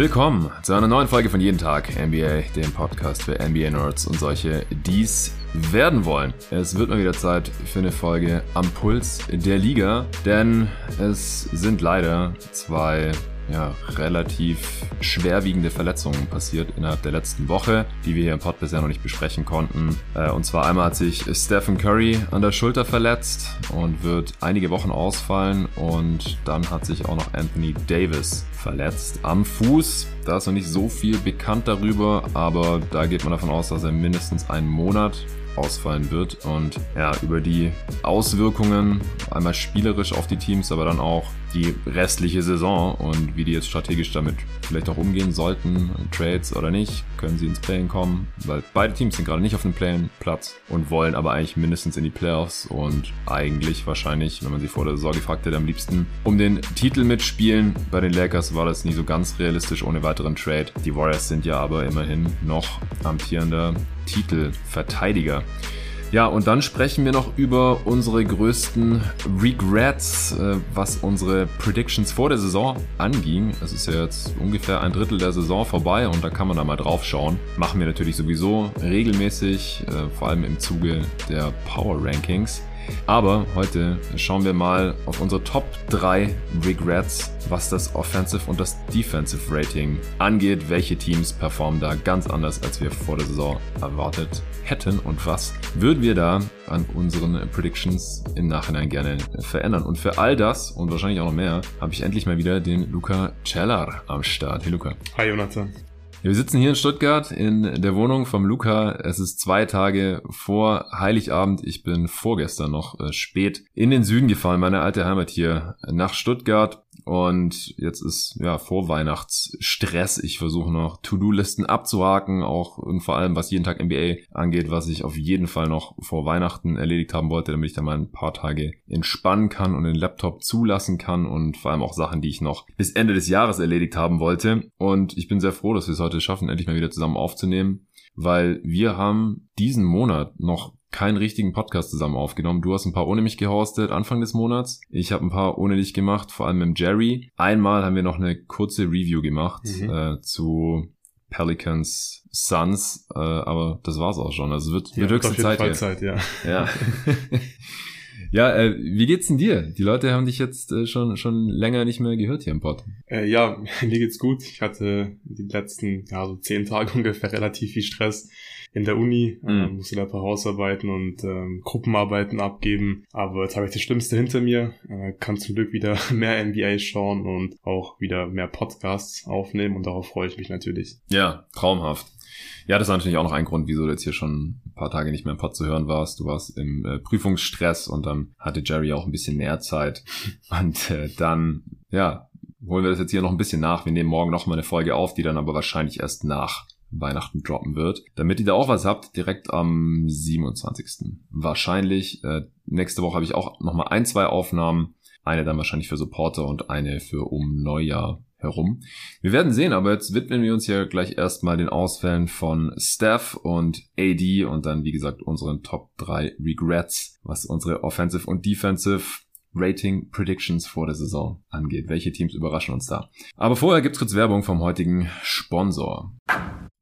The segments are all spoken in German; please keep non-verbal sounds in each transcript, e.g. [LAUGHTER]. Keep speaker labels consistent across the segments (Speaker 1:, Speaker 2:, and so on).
Speaker 1: Willkommen zu einer neuen Folge von Jeden Tag NBA, dem Podcast für NBA-Nerds und solche, die's werden wollen. Es wird mal wieder Zeit für eine Folge am Puls der Liga, denn es sind leider zwei ja, relativ schwerwiegende Verletzungen passiert innerhalb der letzten Woche, die wir hier im Pod bisher noch nicht besprechen konnten. Äh, und zwar einmal hat sich Stephen Curry an der Schulter verletzt und wird einige Wochen ausfallen. Und dann hat sich auch noch Anthony Davis verletzt am Fuß. Da ist noch nicht so viel bekannt darüber, aber da geht man davon aus, dass er mindestens einen Monat ausfallen wird. Und ja, über die Auswirkungen einmal spielerisch auf die Teams, aber dann auch die restliche Saison und wie die jetzt strategisch damit vielleicht auch umgehen sollten, Trades oder nicht, können sie ins Playen kommen, weil beide Teams sind gerade nicht auf dem Playen-Platz und wollen aber eigentlich mindestens in die Playoffs und eigentlich wahrscheinlich, wenn man sie vor der Saison gefragt hätte, am liebsten um den Titel mitspielen. Bei den Lakers war das nie so ganz realistisch ohne weiteren Trade. Die Warriors sind ja aber immerhin noch amtierender Titelverteidiger. Ja, und dann sprechen wir noch über unsere größten Regrets, äh, was unsere Predictions vor der Saison anging. Es ist ja jetzt ungefähr ein Drittel der Saison vorbei und da kann man da mal drauf schauen. Machen wir natürlich sowieso regelmäßig, äh, vor allem im Zuge der Power Rankings. Aber heute schauen wir mal auf unsere Top 3 Regrets, was das Offensive und das Defensive Rating angeht. Welche Teams performen da ganz anders, als wir vor der Saison erwartet hätten und was würden wir da an unseren Predictions im Nachhinein gerne verändern. Und für all das und wahrscheinlich auch noch mehr habe ich endlich mal wieder den Luca Cellar am Start. Hey Luca.
Speaker 2: Hi Jonathan.
Speaker 1: Wir sitzen hier in Stuttgart in der Wohnung vom Luca. Es ist zwei Tage vor Heiligabend. Ich bin vorgestern noch äh, spät in den Süden gefahren, meine alte Heimat hier nach Stuttgart. Und jetzt ist ja Vorweihnachtsstress. Ich versuche noch To-Do-Listen abzuhaken, auch und vor allem was jeden Tag NBA angeht, was ich auf jeden Fall noch vor Weihnachten erledigt haben wollte, damit ich da mal ein paar Tage entspannen kann und den Laptop zulassen kann und vor allem auch Sachen, die ich noch bis Ende des Jahres erledigt haben wollte. Und ich bin sehr froh, dass wir es heute schaffen, endlich mal wieder zusammen aufzunehmen, weil wir haben diesen Monat noch keinen richtigen Podcast zusammen aufgenommen. Du hast ein paar ohne mich gehostet Anfang des Monats. Ich habe ein paar ohne dich gemacht, vor allem mit Jerry. Einmal haben wir noch eine kurze Review gemacht mhm. äh, zu Pelicans Suns, äh, aber das war's auch schon. Also wird,
Speaker 2: ja, wird höchste Zeit, Fall Zeit, ja.
Speaker 1: Ja. [LAUGHS] Ja, äh, wie geht's denn dir? Die Leute haben dich jetzt äh, schon schon länger nicht mehr gehört hier im Pod.
Speaker 2: Äh, ja, [LAUGHS] mir geht's gut. Ich hatte die letzten ja so zehn Tage [LAUGHS] ungefähr relativ viel Stress in der Uni, mhm. äh, musste da ein paar Hausarbeiten und ähm, Gruppenarbeiten abgeben. Aber jetzt habe ich das Schlimmste hinter mir, äh, kann zum Glück wieder [LAUGHS] mehr NBA schauen und auch wieder mehr Podcasts aufnehmen und darauf freue ich mich natürlich.
Speaker 1: Ja, traumhaft. Ja, das ist natürlich auch noch ein Grund, wieso du jetzt hier schon ein paar Tage nicht mehr im Pod zu hören warst. Du warst im äh, Prüfungsstress und dann hatte Jerry auch ein bisschen mehr Zeit. [LAUGHS] Und äh, dann, ja, holen wir das jetzt hier noch ein bisschen nach. Wir nehmen morgen noch mal eine Folge auf, die dann aber wahrscheinlich erst nach Weihnachten droppen wird. Damit ihr da auch was habt, direkt am 27. Wahrscheinlich. Äh, nächste Woche habe ich auch nochmal ein, zwei Aufnahmen. Eine dann wahrscheinlich für Supporter und eine für um Neujahr herum. Wir werden sehen, aber jetzt widmen wir uns ja gleich erstmal den Ausfällen von Steph und AD und dann, wie gesagt, unseren Top 3 Regrets, was unsere Offensive und Defensive Rating Predictions vor der Saison angeht. Welche Teams überraschen uns da? Aber vorher gibt's kurz Werbung vom heutigen Sponsor.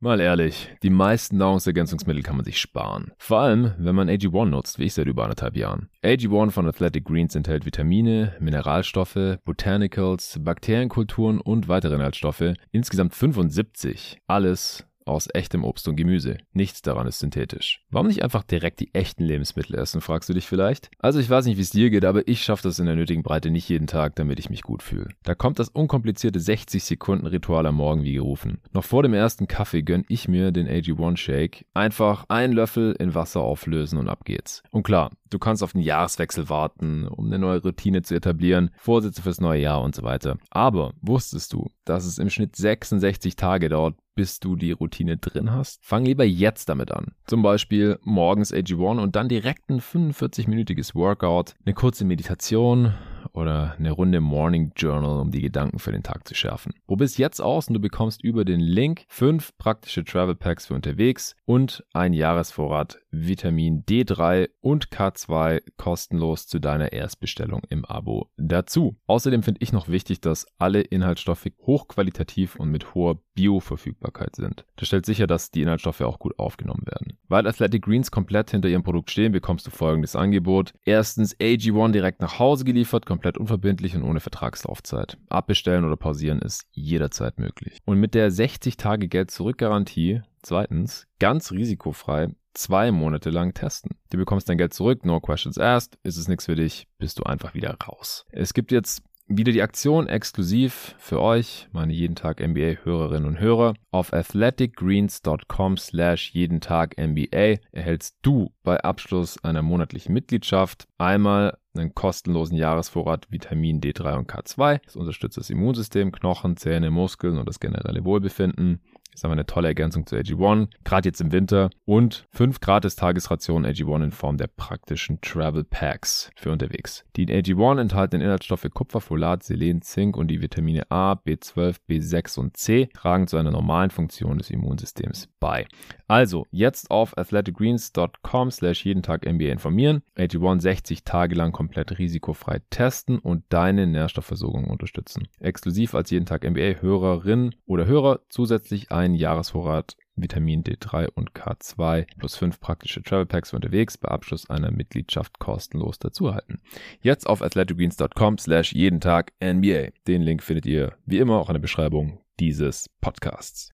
Speaker 1: Mal ehrlich, die meisten Nahrungsergänzungsmittel kann man sich sparen. Vor allem, wenn man AG1 nutzt, wie ich seit über anderthalb Jahren. AG1 von Athletic Greens enthält Vitamine, Mineralstoffe, Botanicals, Bakterienkulturen und weitere Inhaltsstoffe, insgesamt 75. Alles aus echtem Obst und Gemüse. Nichts daran ist synthetisch. Warum nicht einfach direkt die echten Lebensmittel essen, fragst du dich vielleicht? Also ich weiß nicht, wie es dir geht, aber ich schaffe das in der nötigen Breite nicht jeden Tag, damit ich mich gut fühle. Da kommt das unkomplizierte 60 Sekunden Ritual am Morgen wie gerufen. Noch vor dem ersten Kaffee gönn ich mir den AG1 Shake. Einfach einen Löffel in Wasser auflösen und ab geht's. Und klar, du kannst auf den Jahreswechsel warten, um eine neue Routine zu etablieren, Vorsätze fürs neue Jahr und so weiter. Aber wusstest du, dass es im Schnitt 66 Tage dauert, bis du die Routine drin hast? Fang lieber jetzt damit an. Zum Beispiel morgens AG1 und dann direkt ein 45-minütiges Workout, eine kurze Meditation oder eine Runde Morning Journal, um die Gedanken für den Tag zu schärfen. Probier jetzt aus und du bekommst über den Link fünf praktische Travel Packs für unterwegs und ein Jahresvorrat Vitamin D3 und K2 kostenlos zu deiner Erstbestellung im Abo dazu. Außerdem finde ich noch wichtig, dass alle Inhaltsstoffe hochqualitativ und mit hoher Bioverfügbarkeit sind. Das stellt sicher, dass die Inhaltsstoffe auch gut aufgenommen werden. Weil Athletic Greens komplett hinter ihrem Produkt stehen, bekommst du folgendes Angebot. Erstens AG1 direkt nach Hause geliefert, komplett unverbindlich und ohne Vertragslaufzeit. Abbestellen oder pausieren ist jederzeit möglich. Und mit der 60 Tage Geld zurück Garantie Zweitens, ganz risikofrei zwei Monate lang testen. Du bekommst dein Geld zurück, no questions asked, ist es nichts für dich, bist du einfach wieder raus. Es gibt jetzt wieder die Aktion exklusiv für euch, meine jeden Tag NBA Hörerinnen und Hörer. Auf athleticgreens.com slash jeden Tag NBA erhältst du bei Abschluss einer monatlichen Mitgliedschaft einmal einen kostenlosen Jahresvorrat Vitamin D3 und K2. Das unterstützt das Immunsystem, Knochen, Zähne, Muskeln und das generelle Wohlbefinden. Ist aber eine tolle Ergänzung zu AG1, gerade jetzt im Winter. Und fünf gratis Tagesrationen AG1 in Form der praktischen Travel Packs für unterwegs. Die in AG1 enthaltenen Inhaltsstoffe Kupfer, Folat, Selen, Zink und die Vitamine A, B12, B6 und C tragen zu einer normalen Funktion des Immunsystems bei. Also, jetzt auf athleticgreens.com slash jeden Tag NBA informieren, AG1 60 Tage lang komplett risikofrei testen und deine Nährstoffversorgung unterstützen. Exklusiv als jeden Tag NBA Hörerin oder Hörer zusätzlich ein Jahresvorrat Vitamin D3 und K2 plus 5 praktische Travel Packs unterwegs bei Abschluss einer Mitgliedschaft kostenlos dazu erhalten. Jetzt auf athleticgreens.com slash jeden Tag NBA. Den Link findet ihr wie immer auch in der Beschreibung dieses Podcasts.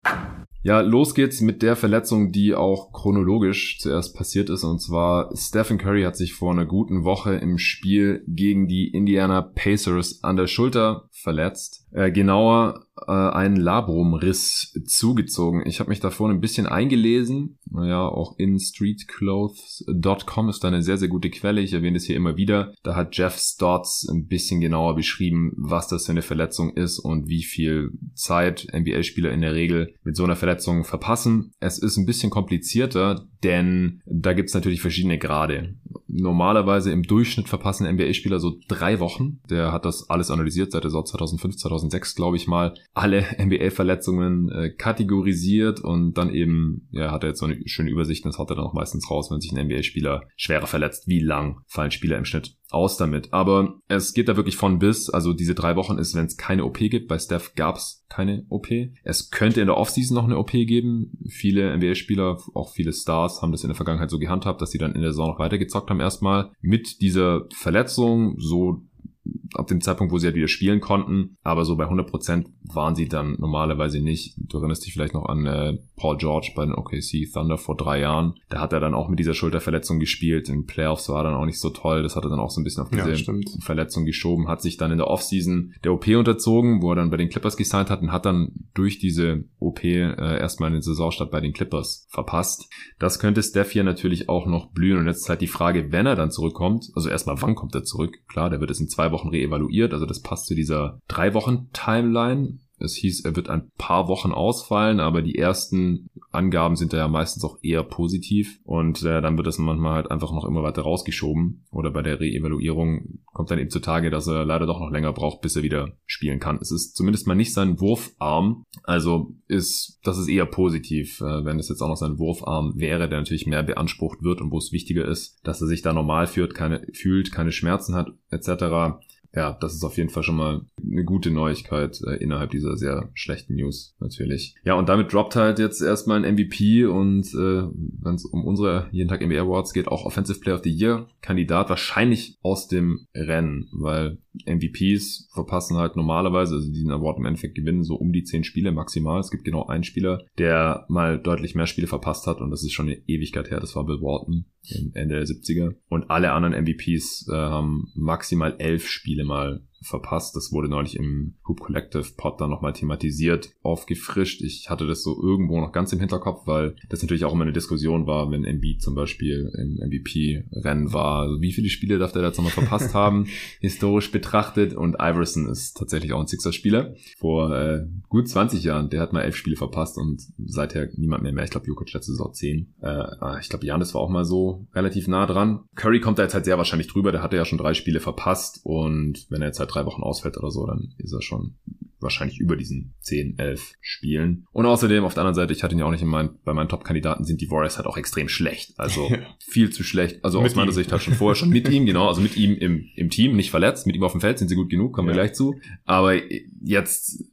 Speaker 1: Ja, los geht's mit der Verletzung, die auch chronologisch zuerst passiert ist. Und zwar Stephen Curry hat sich vor einer guten Woche im Spiel gegen die Indiana Pacers an der Schulter verletzt. Äh, genauer äh, einen Labrumriss zugezogen. Ich habe mich davor ein bisschen eingelesen. Naja, auch in streetclothes.com ist da eine sehr, sehr gute Quelle. Ich erwähne das hier immer wieder. Da hat Jeff Stotts ein bisschen genauer beschrieben, was das für eine Verletzung ist und wie viel Zeit NBA-Spieler in der Regel mit so einer Verletzung verpassen. Es ist ein bisschen komplizierter, denn da gibt's natürlich verschiedene Grade. Normalerweise im Durchschnitt verpassen NBA-Spieler so drei Wochen. Der hat das alles analysiert seit der Saison 2005, 2006, glaube ich mal alle [LAUGHS] NBA-Verletzungen äh, kategorisiert und dann eben, ja, hat er jetzt so eine schöne Übersicht und das hat er dann auch meistens raus, wenn sich ein NBA-Spieler schwerer verletzt. Wie lang fallen Spieler im Schnitt aus damit? Aber es geht da wirklich von bis, also diese drei Wochen ist, wenn es keine OP gibt. Bei Steph gab's keine OP. Es könnte in der Offseason noch eine OP geben. Viele NBA-Spieler, auch viele Stars, haben das in der Vergangenheit so gehandhabt, dass sie dann in der Saison noch weitergezockt haben erstmal mit dieser Verletzung, so ab dem Zeitpunkt, wo sie halt wieder spielen konnten. Aber so bei 100% waren sie dann normalerweise nicht. Du erinnerst dich vielleicht noch an äh, Paul George bei den OKC Thunder vor drei Jahren. Da hat er dann auch mit dieser Schulterverletzung gespielt. In Playoffs war dann auch nicht so toll. Das hat er dann auch so ein bisschen auf diese ja, Verletzung geschoben. Hat sich dann in der Offseason der OP unterzogen, wo er dann bei den Clippers gesigned hat und hat dann durch diese OP äh, erstmal den Saisonstart bei den Clippers verpasst. Das könnte Steph hier natürlich auch noch blühen. Und jetzt ist halt die Frage, wenn er dann zurückkommt. Also erstmal, wann kommt er zurück? Klar, der wird es in zwei Wochen reevaluiert. Also das passt zu dieser drei Wochen Timeline. Es hieß, er wird ein paar Wochen ausfallen, aber die ersten Angaben sind ja meistens auch eher positiv. Und äh, dann wird das manchmal halt einfach noch immer weiter rausgeschoben. Oder bei der Reevaluierung kommt dann eben zutage, dass er leider doch noch länger braucht, bis er wieder spielen kann. Es ist zumindest mal nicht sein Wurfarm, also ist das ist eher positiv, äh, wenn es jetzt auch noch sein Wurfarm wäre, der natürlich mehr beansprucht wird und wo es wichtiger ist, dass er sich da normal fühlt, keine fühlt, keine Schmerzen hat etc ja, das ist auf jeden Fall schon mal eine gute Neuigkeit äh, innerhalb dieser sehr schlechten News natürlich. Ja, und damit droppt halt jetzt erstmal ein MVP und äh, wenn es um unsere jeden Tag NBA Awards geht, auch Offensive Player of the Year Kandidat wahrscheinlich aus dem Rennen, weil MVPs verpassen halt normalerweise, also diesen Award im Endeffekt gewinnen so um die zehn Spiele maximal. Es gibt genau einen Spieler, der mal deutlich mehr Spiele verpasst hat und das ist schon eine Ewigkeit her, das war Bill Walton. Ende der 70er. Und alle anderen MVPs äh, haben maximal elf Spiele mal verpasst. Das wurde neulich im Hoop Collective Pod dann nochmal thematisiert, aufgefrischt. Ich hatte das so irgendwo noch ganz im Hinterkopf, weil das natürlich auch immer eine Diskussion war, wenn Embiid zum Beispiel im MVP-Rennen war. Also wie viele Spiele darf der jetzt nochmal verpasst haben, [LAUGHS] historisch betrachtet? Und Iverson ist tatsächlich auch ein Sixer-Spieler. Vor äh, gut 20 Jahren, der hat mal elf Spiele verpasst und seither niemand mehr mehr. Ich glaube, Jokic letzte Saison 10. Äh, ah, ich glaube, Janis war auch mal so relativ nah dran. Curry kommt da jetzt halt sehr wahrscheinlich drüber. Der hatte ja schon drei Spiele verpasst und wenn er jetzt halt drei Wochen ausfällt oder so, dann ist er schon wahrscheinlich über diesen 10, 11 Spielen. Und außerdem, auf der anderen Seite, ich hatte ihn ja auch nicht in mein, bei meinen Top-Kandidaten, sind die Warriors halt auch extrem schlecht. Also [LAUGHS] viel zu schlecht. Also aus meiner ihm. Sicht halt schon vorher schon mit ihm, genau, also mit ihm im, im Team, nicht verletzt, mit ihm auf dem Feld sind sie gut genug, kommen ja. wir gleich zu. Aber jetzt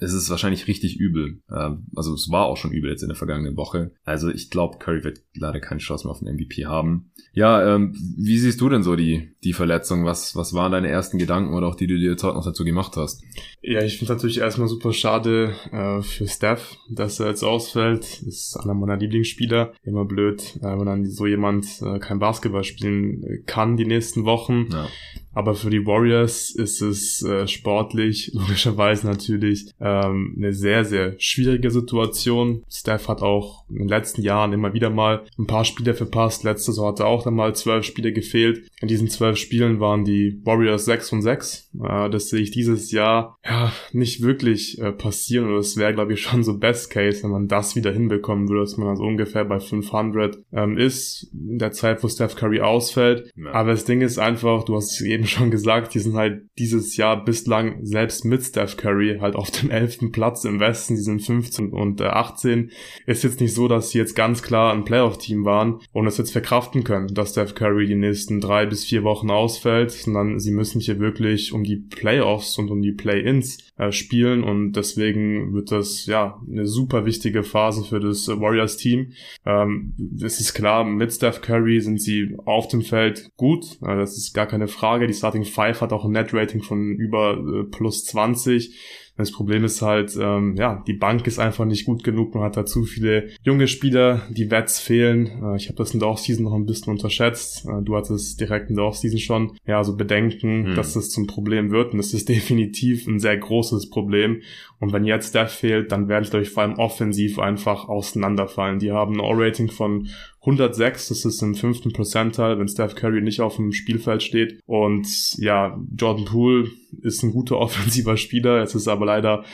Speaker 1: ist es wahrscheinlich richtig übel. Ähm, also es war auch schon übel jetzt in der vergangenen Woche. Also ich glaube, Curry wird leider keine Chance mehr auf den MVP haben. Ja, ähm, wie siehst du denn so die, die Verletzung? Was, was waren deine ersten Gedanken oder auch die, die du dir jetzt heute noch dazu gemacht hast?
Speaker 2: Ja, ich finde natürlich erstmal super schade äh, für Steph, dass er jetzt ausfällt. Das ist einer meiner Lieblingsspieler. Immer blöd, äh, wenn dann so jemand äh, kein Basketball spielen kann die nächsten Wochen. Ja. Aber für die Warriors ist es äh, sportlich, [LAUGHS] logischerweise natürlich, ähm, eine sehr, sehr schwierige Situation. Steph hat auch in den letzten Jahren immer wieder mal ein paar Spiele verpasst. Letzte Saison hat er auch dann mal zwölf Spiele gefehlt. In diesen zwölf Spielen waren die Warriors sechs von sechs. Äh, das sehe ich dieses Jahr ja nicht wirklich äh, passieren. Und das wäre, glaube ich, schon so Best Case, wenn man das wieder hinbekommen würde, dass man also ungefähr bei 500 ähm, ist in der Zeit, wo Steph Curry ausfällt. Ja. Aber das Ding ist einfach, du hast es eben eben schon gesagt, die sind halt dieses Jahr bislang selbst mit Steph Curry halt auf dem 11. Platz im Westen, die sind 15 und äh, 18. Ist jetzt nicht so, dass sie jetzt ganz klar ein Playoff-Team waren und es jetzt verkraften können, dass Steph Curry die nächsten drei bis vier Wochen ausfällt, sondern sie müssen hier wirklich um die Playoffs und um die Play-Ins äh, spielen und deswegen wird das ja eine super wichtige Phase für das Warriors-Team. Ähm, es ist klar, mit Steph Curry sind sie auf dem Feld gut, äh, das ist gar keine Frage die Starting Five hat auch ein Net-Rating von über äh, plus 20. Das Problem ist halt, ähm, ja, die Bank ist einfach nicht gut genug. Man hat da zu viele junge Spieler, die Wets fehlen. Äh, ich habe das in der Offseason noch ein bisschen unterschätzt. Äh, du hattest direkt in der Offseason schon, ja, so Bedenken, mhm. dass das zum Problem wird. Und es ist [LAUGHS] definitiv ein sehr großes Problem. Und wenn jetzt der fehlt, dann werden sie, ich, vor allem offensiv einfach auseinanderfallen. Die haben ein O-Rating von 106, das ist im fünften Percentile, wenn Steph Curry nicht auf dem Spielfeld steht. Und ja, Jordan Poole ist ein guter [LAUGHS] offensiver Spieler, es ist aber leider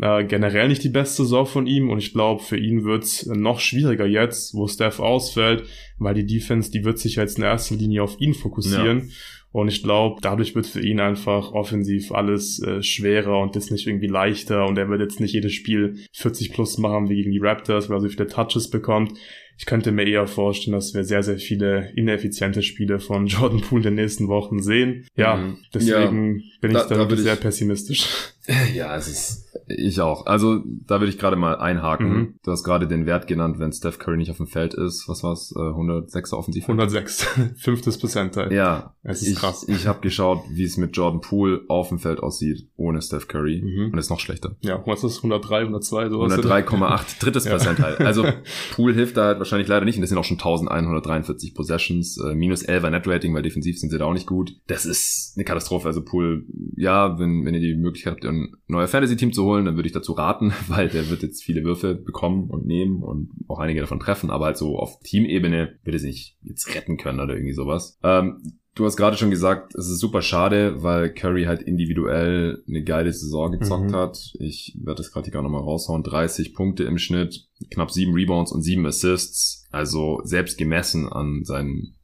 Speaker 2: äh, generell nicht die beste Saison von ihm und ich glaube, für ihn wird's noch schwieriger jetzt, wo Steph ausfällt, weil die Defense, die wird sich jetzt in erster Linie auf ihn fokussieren. Ja. Und ich glaube, dadurch wird für ihn einfach offensiv alles äh, schwerer und ist nicht irgendwie leichter. Und er wird jetzt nicht jedes Spiel 40 plus machen wie gegen die Raptors, weil er so viele Touches bekommt. Ich könnte mir eher vorstellen, dass wir sehr, sehr viele ineffiziente Spiele von [LAUGHS] Jordan Poole in den nächsten Wochen sehen. Ja, mhm. deswegen ja, bin ich da, da wirklich sehr pessimistisch. [LAUGHS]
Speaker 1: Ja, es ist ich auch. Also da würde ich gerade mal einhaken. Mhm. Du hast gerade den Wert genannt, wenn Steph Curry nicht auf dem Feld ist. Was war's? Äh, 106 offensiv?
Speaker 2: 106. [LAUGHS] Fünftes Percentile.
Speaker 1: Ja. Es ist ich, krass. Ich habe geschaut, wie es mit Jordan Poole auf dem Feld aussieht, ohne Steph Curry. Mhm. Und ist noch schlechter.
Speaker 2: Ja, was ist das? 103, 102?
Speaker 1: Sowas 103,8. Drittes ja. Percentile. Also Poole hilft da halt wahrscheinlich leider nicht. Und das sind auch schon 1143 Possessions. Äh, minus 11er Net-Rating, weil defensiv sind sie da auch nicht gut. Das ist eine Katastrophe. Also Poole, ja, wenn, wenn ihr die Möglichkeit habt, ein neues Fantasy-Team zu holen, dann würde ich dazu raten, [LAUGHS] weil der wird jetzt viele Würfe bekommen und nehmen und auch einige davon treffen, aber halt so auf Teamebene wird er sich jetzt retten können oder irgendwie sowas. Ähm, Du hast gerade schon gesagt, es ist super schade, weil Curry halt individuell eine geile Saison gezockt mhm. hat. Ich werde das gerade hier auch nochmal raushauen. 30 Punkte im Schnitt, knapp 7 Rebounds und 7 Assists. Also selbst gemessen an seinen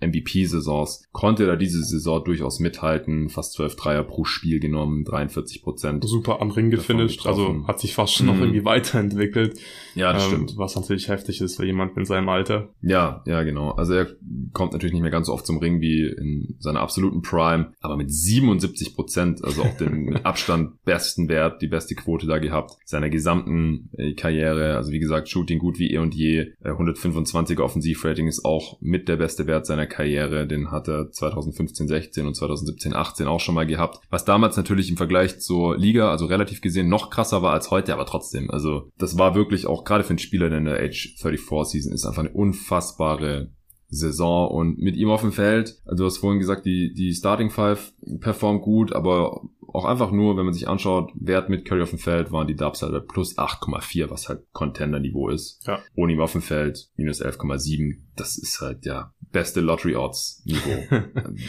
Speaker 1: MVP-Saisons, konnte da diese Saison durchaus mithalten, fast 12 Dreier pro Spiel genommen, 43 Prozent.
Speaker 2: Super am Ring gefinisht, also hat sich fast schon mhm. noch irgendwie weiterentwickelt.
Speaker 1: Ja, das ähm, stimmt.
Speaker 2: Was natürlich heftig ist für jemand in seinem Alter.
Speaker 1: Ja, ja, genau. Also er kommt natürlich nicht mehr ganz so oft zum Ring wie in seiner absoluten Prime, aber mit 77 Prozent, also auch den mit [LAUGHS] Abstand besten Wert, die beste Quote da gehabt, seiner gesamten äh, Karriere. Also wie gesagt, Shooting gut wie eh und je. 125er äh, Offensivrating ist auch mit der beste Wert seiner Karriere. Den hat er 2015, 16 und 2017, 18 auch schon mal gehabt. Was damals natürlich im Vergleich zur Liga, also relativ gesehen, noch krasser war als heute, aber trotzdem. Also das war wirklich auch gerade für einen Spieler, der in der Age 34 Season ist, einfach eine unfassbare Saison und mit ihm auf dem Feld, also du hast vorhin gesagt, die, die Starting Five performt gut, aber auch einfach nur, wenn man sich anschaut, Wert mit Curry auf dem Feld, waren die Dubs halt plus 8,4, was halt Contender-Niveau ist.
Speaker 2: Ja.
Speaker 1: Ohne ihm auf dem Feld minus 11,7. Das ist halt ja beste Lottery Odds Niveau. [LAUGHS]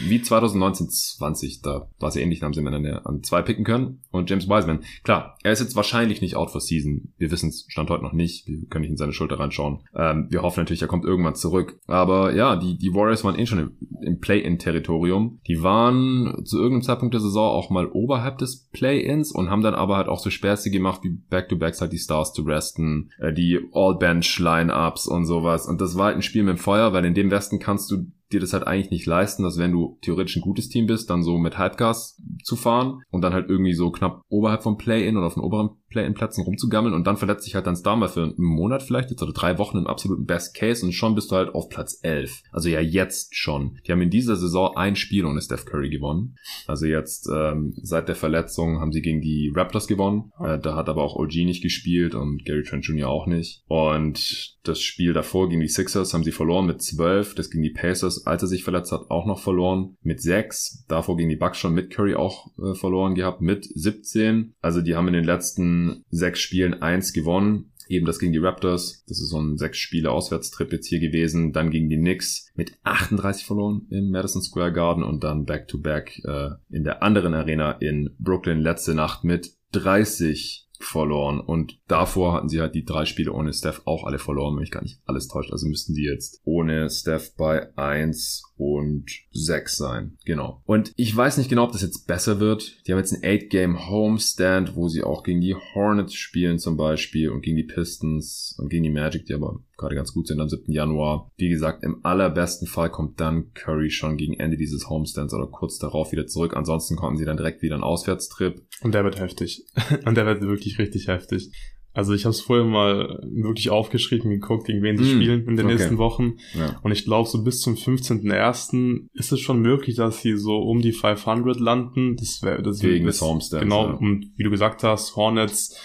Speaker 1: Wie 2019, 20, da war es ja ähnlich, da haben sie miteinander an zwei picken können. Und James Wiseman, klar, er ist jetzt wahrscheinlich nicht out for season. Wir wissen es Stand heute noch nicht. Wir können nicht in seine Schulter reinschauen. Ähm, wir hoffen natürlich, er kommt irgendwann zurück. Aber ja, die, die Warriors waren eh schon im, im Play-In-Territorium. Die waren zu irgendeinem Zeitpunkt der Saison auch mal oberhalb des Play-Ins und haben dann aber halt auch so Späße gemacht, wie Back-to-Backs halt die Stars zu resten, äh, die All-Bench-Line-Ups und sowas. Und das war halt ein Spiel mit dem Feuer, weil in dem Westen kannst du dir das halt eigentlich nicht leisten, dass wenn du theoretisch ein gutes Team bist, dann so mit Halbgas zu fahren und dann halt irgendwie so knapp oberhalb vom Play-In oder auf den oberen Play-In-Plätzen rumzugammeln und dann verletzt sich halt dein Star mal für einen Monat vielleicht jetzt oder drei Wochen im absoluten Best Case und schon bist du halt auf Platz 11. Also ja jetzt schon. Die haben in dieser Saison ein Spiel ohne Steph Curry gewonnen. Also jetzt ähm, seit der Verletzung haben sie gegen die Raptors gewonnen. Äh, da hat aber auch OG nicht gespielt und Gary Trent Jr. auch nicht. Und das Spiel davor gegen die Sixers haben sie verloren mit 12. Das gegen die Pacers, als er sich verletzt hat, auch noch verloren mit 6. Davor gegen die Bucks schon mit Curry auch äh, verloren gehabt mit 17. Also die haben in den letzten sechs Spielen eins gewonnen. Eben das gegen die Raptors. Das ist so ein sechs Spiele Auswärtstrip jetzt hier gewesen. Dann gegen die Knicks mit 38 verloren im Madison Square Garden und dann back to back äh, in der anderen Arena in Brooklyn letzte Nacht mit 30 verloren. Und davor hatten sie halt die drei Spiele ohne Steph auch alle verloren, wenn ich gar nicht alles täuscht. Also müssten sie jetzt ohne Steph bei eins und sechs sein. Genau. Und ich weiß nicht genau, ob das jetzt besser wird. Die haben jetzt einen 8-Game Homestand, wo sie auch gegen die Hornets spielen zum Beispiel und gegen die Pistons und gegen die Magic, die aber gerade ganz gut sind am 7. Januar. Wie gesagt, im allerbesten Fall kommt dann Curry schon gegen Ende dieses Homestands oder kurz darauf wieder zurück. Ansonsten kommen sie dann direkt wieder einen Auswärtstrip.
Speaker 2: Und der wird heftig. [LAUGHS] und der wird wirklich richtig heftig. Also ich habe es vorher mal wirklich aufgeschrieben, geguckt, gegen wen sie mm, spielen in den okay. nächsten Wochen. Ja. Und ich glaube, so bis zum 15.01. ist es schon möglich, dass sie so um die 500 landen. Das wäre das
Speaker 1: Wegen des Homestands.
Speaker 2: Genau, ja. und wie du gesagt hast, Hornets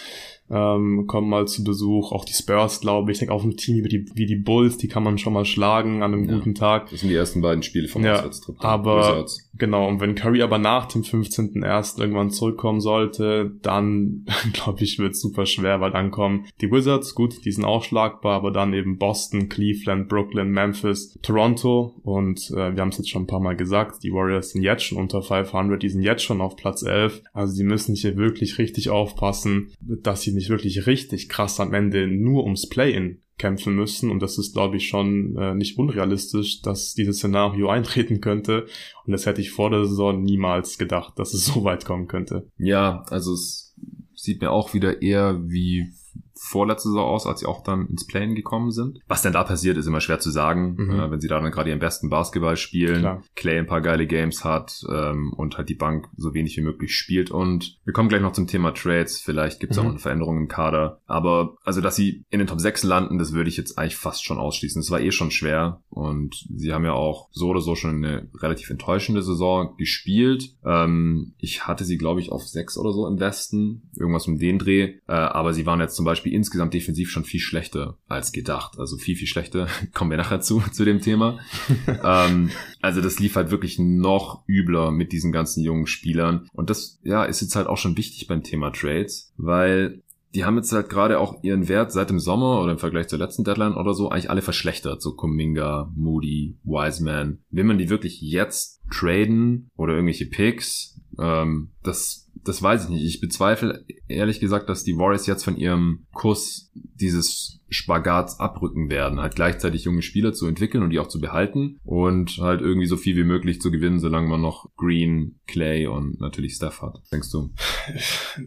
Speaker 2: ähm, kommen mal zu Besuch. Auch die Spurs, glaube ich. Ich denke, auch ein Team wie die, wie die Bulls, die kann man schon mal schlagen an einem ja. guten Tag.
Speaker 1: Das sind die ersten beiden Spiele vom
Speaker 2: ja, Auswärtstrip. Aber Wizards. genau, und wenn Curry aber nach dem 15.01. irgendwann zurückkommen sollte, dann [LAUGHS] glaube ich, wird super schwer, weil dann kommen die Wizards, gut, die sind auch schlagbar, aber dann eben Boston, Cleveland, Brooklyn, Memphis, Toronto und äh, wir haben es jetzt schon ein paar Mal gesagt, die Warriors sind jetzt schon unter 500, die sind jetzt schon auf Platz 11, also die müssen hier wirklich richtig aufpassen, dass sie nicht wirklich richtig krass am Ende nur ums Play-in kämpfen müssen. Und das ist, glaube ich, schon äh, nicht unrealistisch, dass dieses Szenario [LAUGHS] eintreten könnte. Und das hätte ich vor der Saison niemals gedacht, dass es so weit kommen könnte.
Speaker 1: Ja, also es sieht mir auch wieder eher wie vorletzte Saison aus, als sie auch dann ins Plane gekommen sind. Was denn da passiert, ist immer schwer zu sagen, mhm. äh, wenn sie da dann gerade ihren besten Basketball spielen, Klar. Clay ein paar geile Games hat ähm, und halt die Bank so wenig wie möglich spielt. Und wir kommen gleich noch zum Thema Trades. Vielleicht gibt es mhm. auch eine Veränderung im Kader. Aber also, dass sie in den Top 6 landen, das würde ich jetzt eigentlich fast schon ausschließen. Das war eh schon schwer. Und sie haben ja auch so oder so schon eine relativ enttäuschende Saison gespielt. Ähm, ich hatte sie, glaube ich, auf 6 oder so im Westen. Irgendwas um den Dreh. Äh, aber sie waren jetzt zum Beispiel insgesamt defensiv schon viel schlechter als gedacht. Also viel, viel schlechter. [LAUGHS] Kommen wir nachher zu, zu dem Thema. [LAUGHS] ähm, also das lief halt wirklich noch übler mit diesen ganzen jungen Spielern. Und das, ja, ist jetzt halt auch schon wichtig beim Thema Trades, weil die haben jetzt halt gerade auch ihren Wert seit dem Sommer oder im Vergleich zur letzten Deadline oder so eigentlich alle verschlechtert. So Kuminga, Moody, Wiseman. Will man die wirklich jetzt traden oder irgendwelche Picks? Ähm, das das weiß ich nicht. Ich bezweifle ehrlich gesagt, dass die Warriors jetzt von ihrem Kuss dieses Spagats abrücken werden, halt gleichzeitig junge Spieler zu entwickeln und die auch zu behalten und halt irgendwie so viel wie möglich zu gewinnen, solange man noch Green, Clay und natürlich Steph hat. Denkst du? [LAUGHS]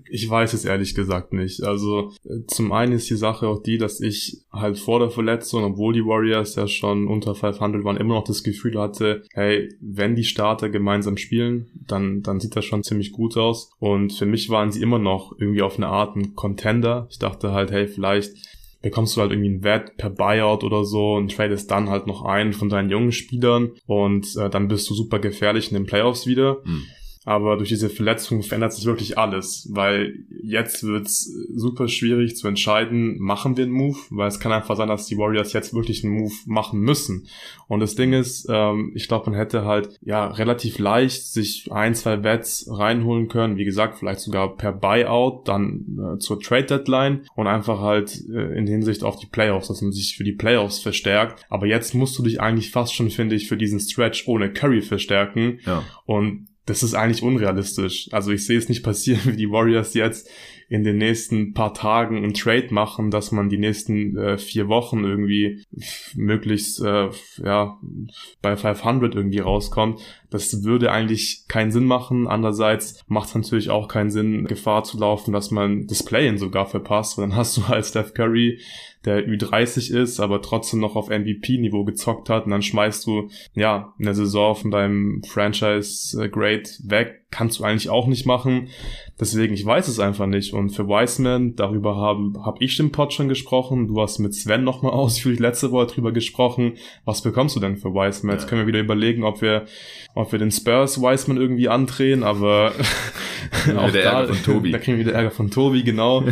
Speaker 2: Ich weiß es ehrlich gesagt nicht. Also zum einen ist die Sache auch die, dass ich halt vor der Verletzung, obwohl die Warriors ja schon unter 500 waren, immer noch das Gefühl hatte, hey, wenn die Starter gemeinsam spielen, dann, dann sieht das schon ziemlich gut aus. Und für mich waren sie immer noch irgendwie auf eine Art ein Contender. Ich dachte halt, hey, vielleicht bekommst du halt irgendwie einen Wert per Buyout oder so und tradest dann halt noch einen von deinen jungen Spielern und äh, dann bist du super gefährlich in den Playoffs wieder. Mhm. Aber durch diese Verletzung verändert sich wirklich alles, weil jetzt wird's super schwierig zu entscheiden, machen wir einen Move, weil es kann einfach sein, dass die Warriors jetzt wirklich einen Move machen müssen. Und das Ding ist, ähm, ich glaube, man hätte halt ja relativ leicht sich ein, zwei Bets reinholen können, wie gesagt, vielleicht sogar per Buyout, dann äh, zur Trade Deadline und einfach halt äh, in Hinsicht auf die Playoffs, dass man sich für die Playoffs verstärkt. Aber jetzt musst du dich eigentlich fast schon, finde ich, für diesen Stretch ohne Curry verstärken. Ja. Und das ist eigentlich unrealistisch. Also ich sehe es nicht passieren, [LAUGHS] wie die Warriors jetzt in den nächsten paar Tagen einen Trade machen, dass man die nächsten äh, vier Wochen irgendwie möglichst äh, ja bei 500 irgendwie rauskommt. Das würde eigentlich keinen Sinn machen. Andererseits macht es natürlich auch keinen Sinn, Gefahr zu laufen, dass man das Play-in sogar verpasst. Dann hast du halt Steph Curry, der Ü30 ist, aber trotzdem noch auf MVP-Niveau gezockt hat. Und dann schmeißt du, ja, eine Saison von deinem Franchise-Grade weg. Kannst du eigentlich auch nicht machen. Deswegen, ich weiß es einfach nicht. Und für Wiseman, darüber habe hab ich den Pod schon gesprochen. Du hast mit Sven nochmal [LAUGHS] ausführlich letzte Woche drüber gesprochen. Was bekommst du denn für Wiseman? Jetzt können wir wieder überlegen, ob wir, ob wir den Spurs Wiseman irgendwie andrehen, aber [LAUGHS] auch da, [LAUGHS] da kriegen wir wieder Ärger von Tobi, genau.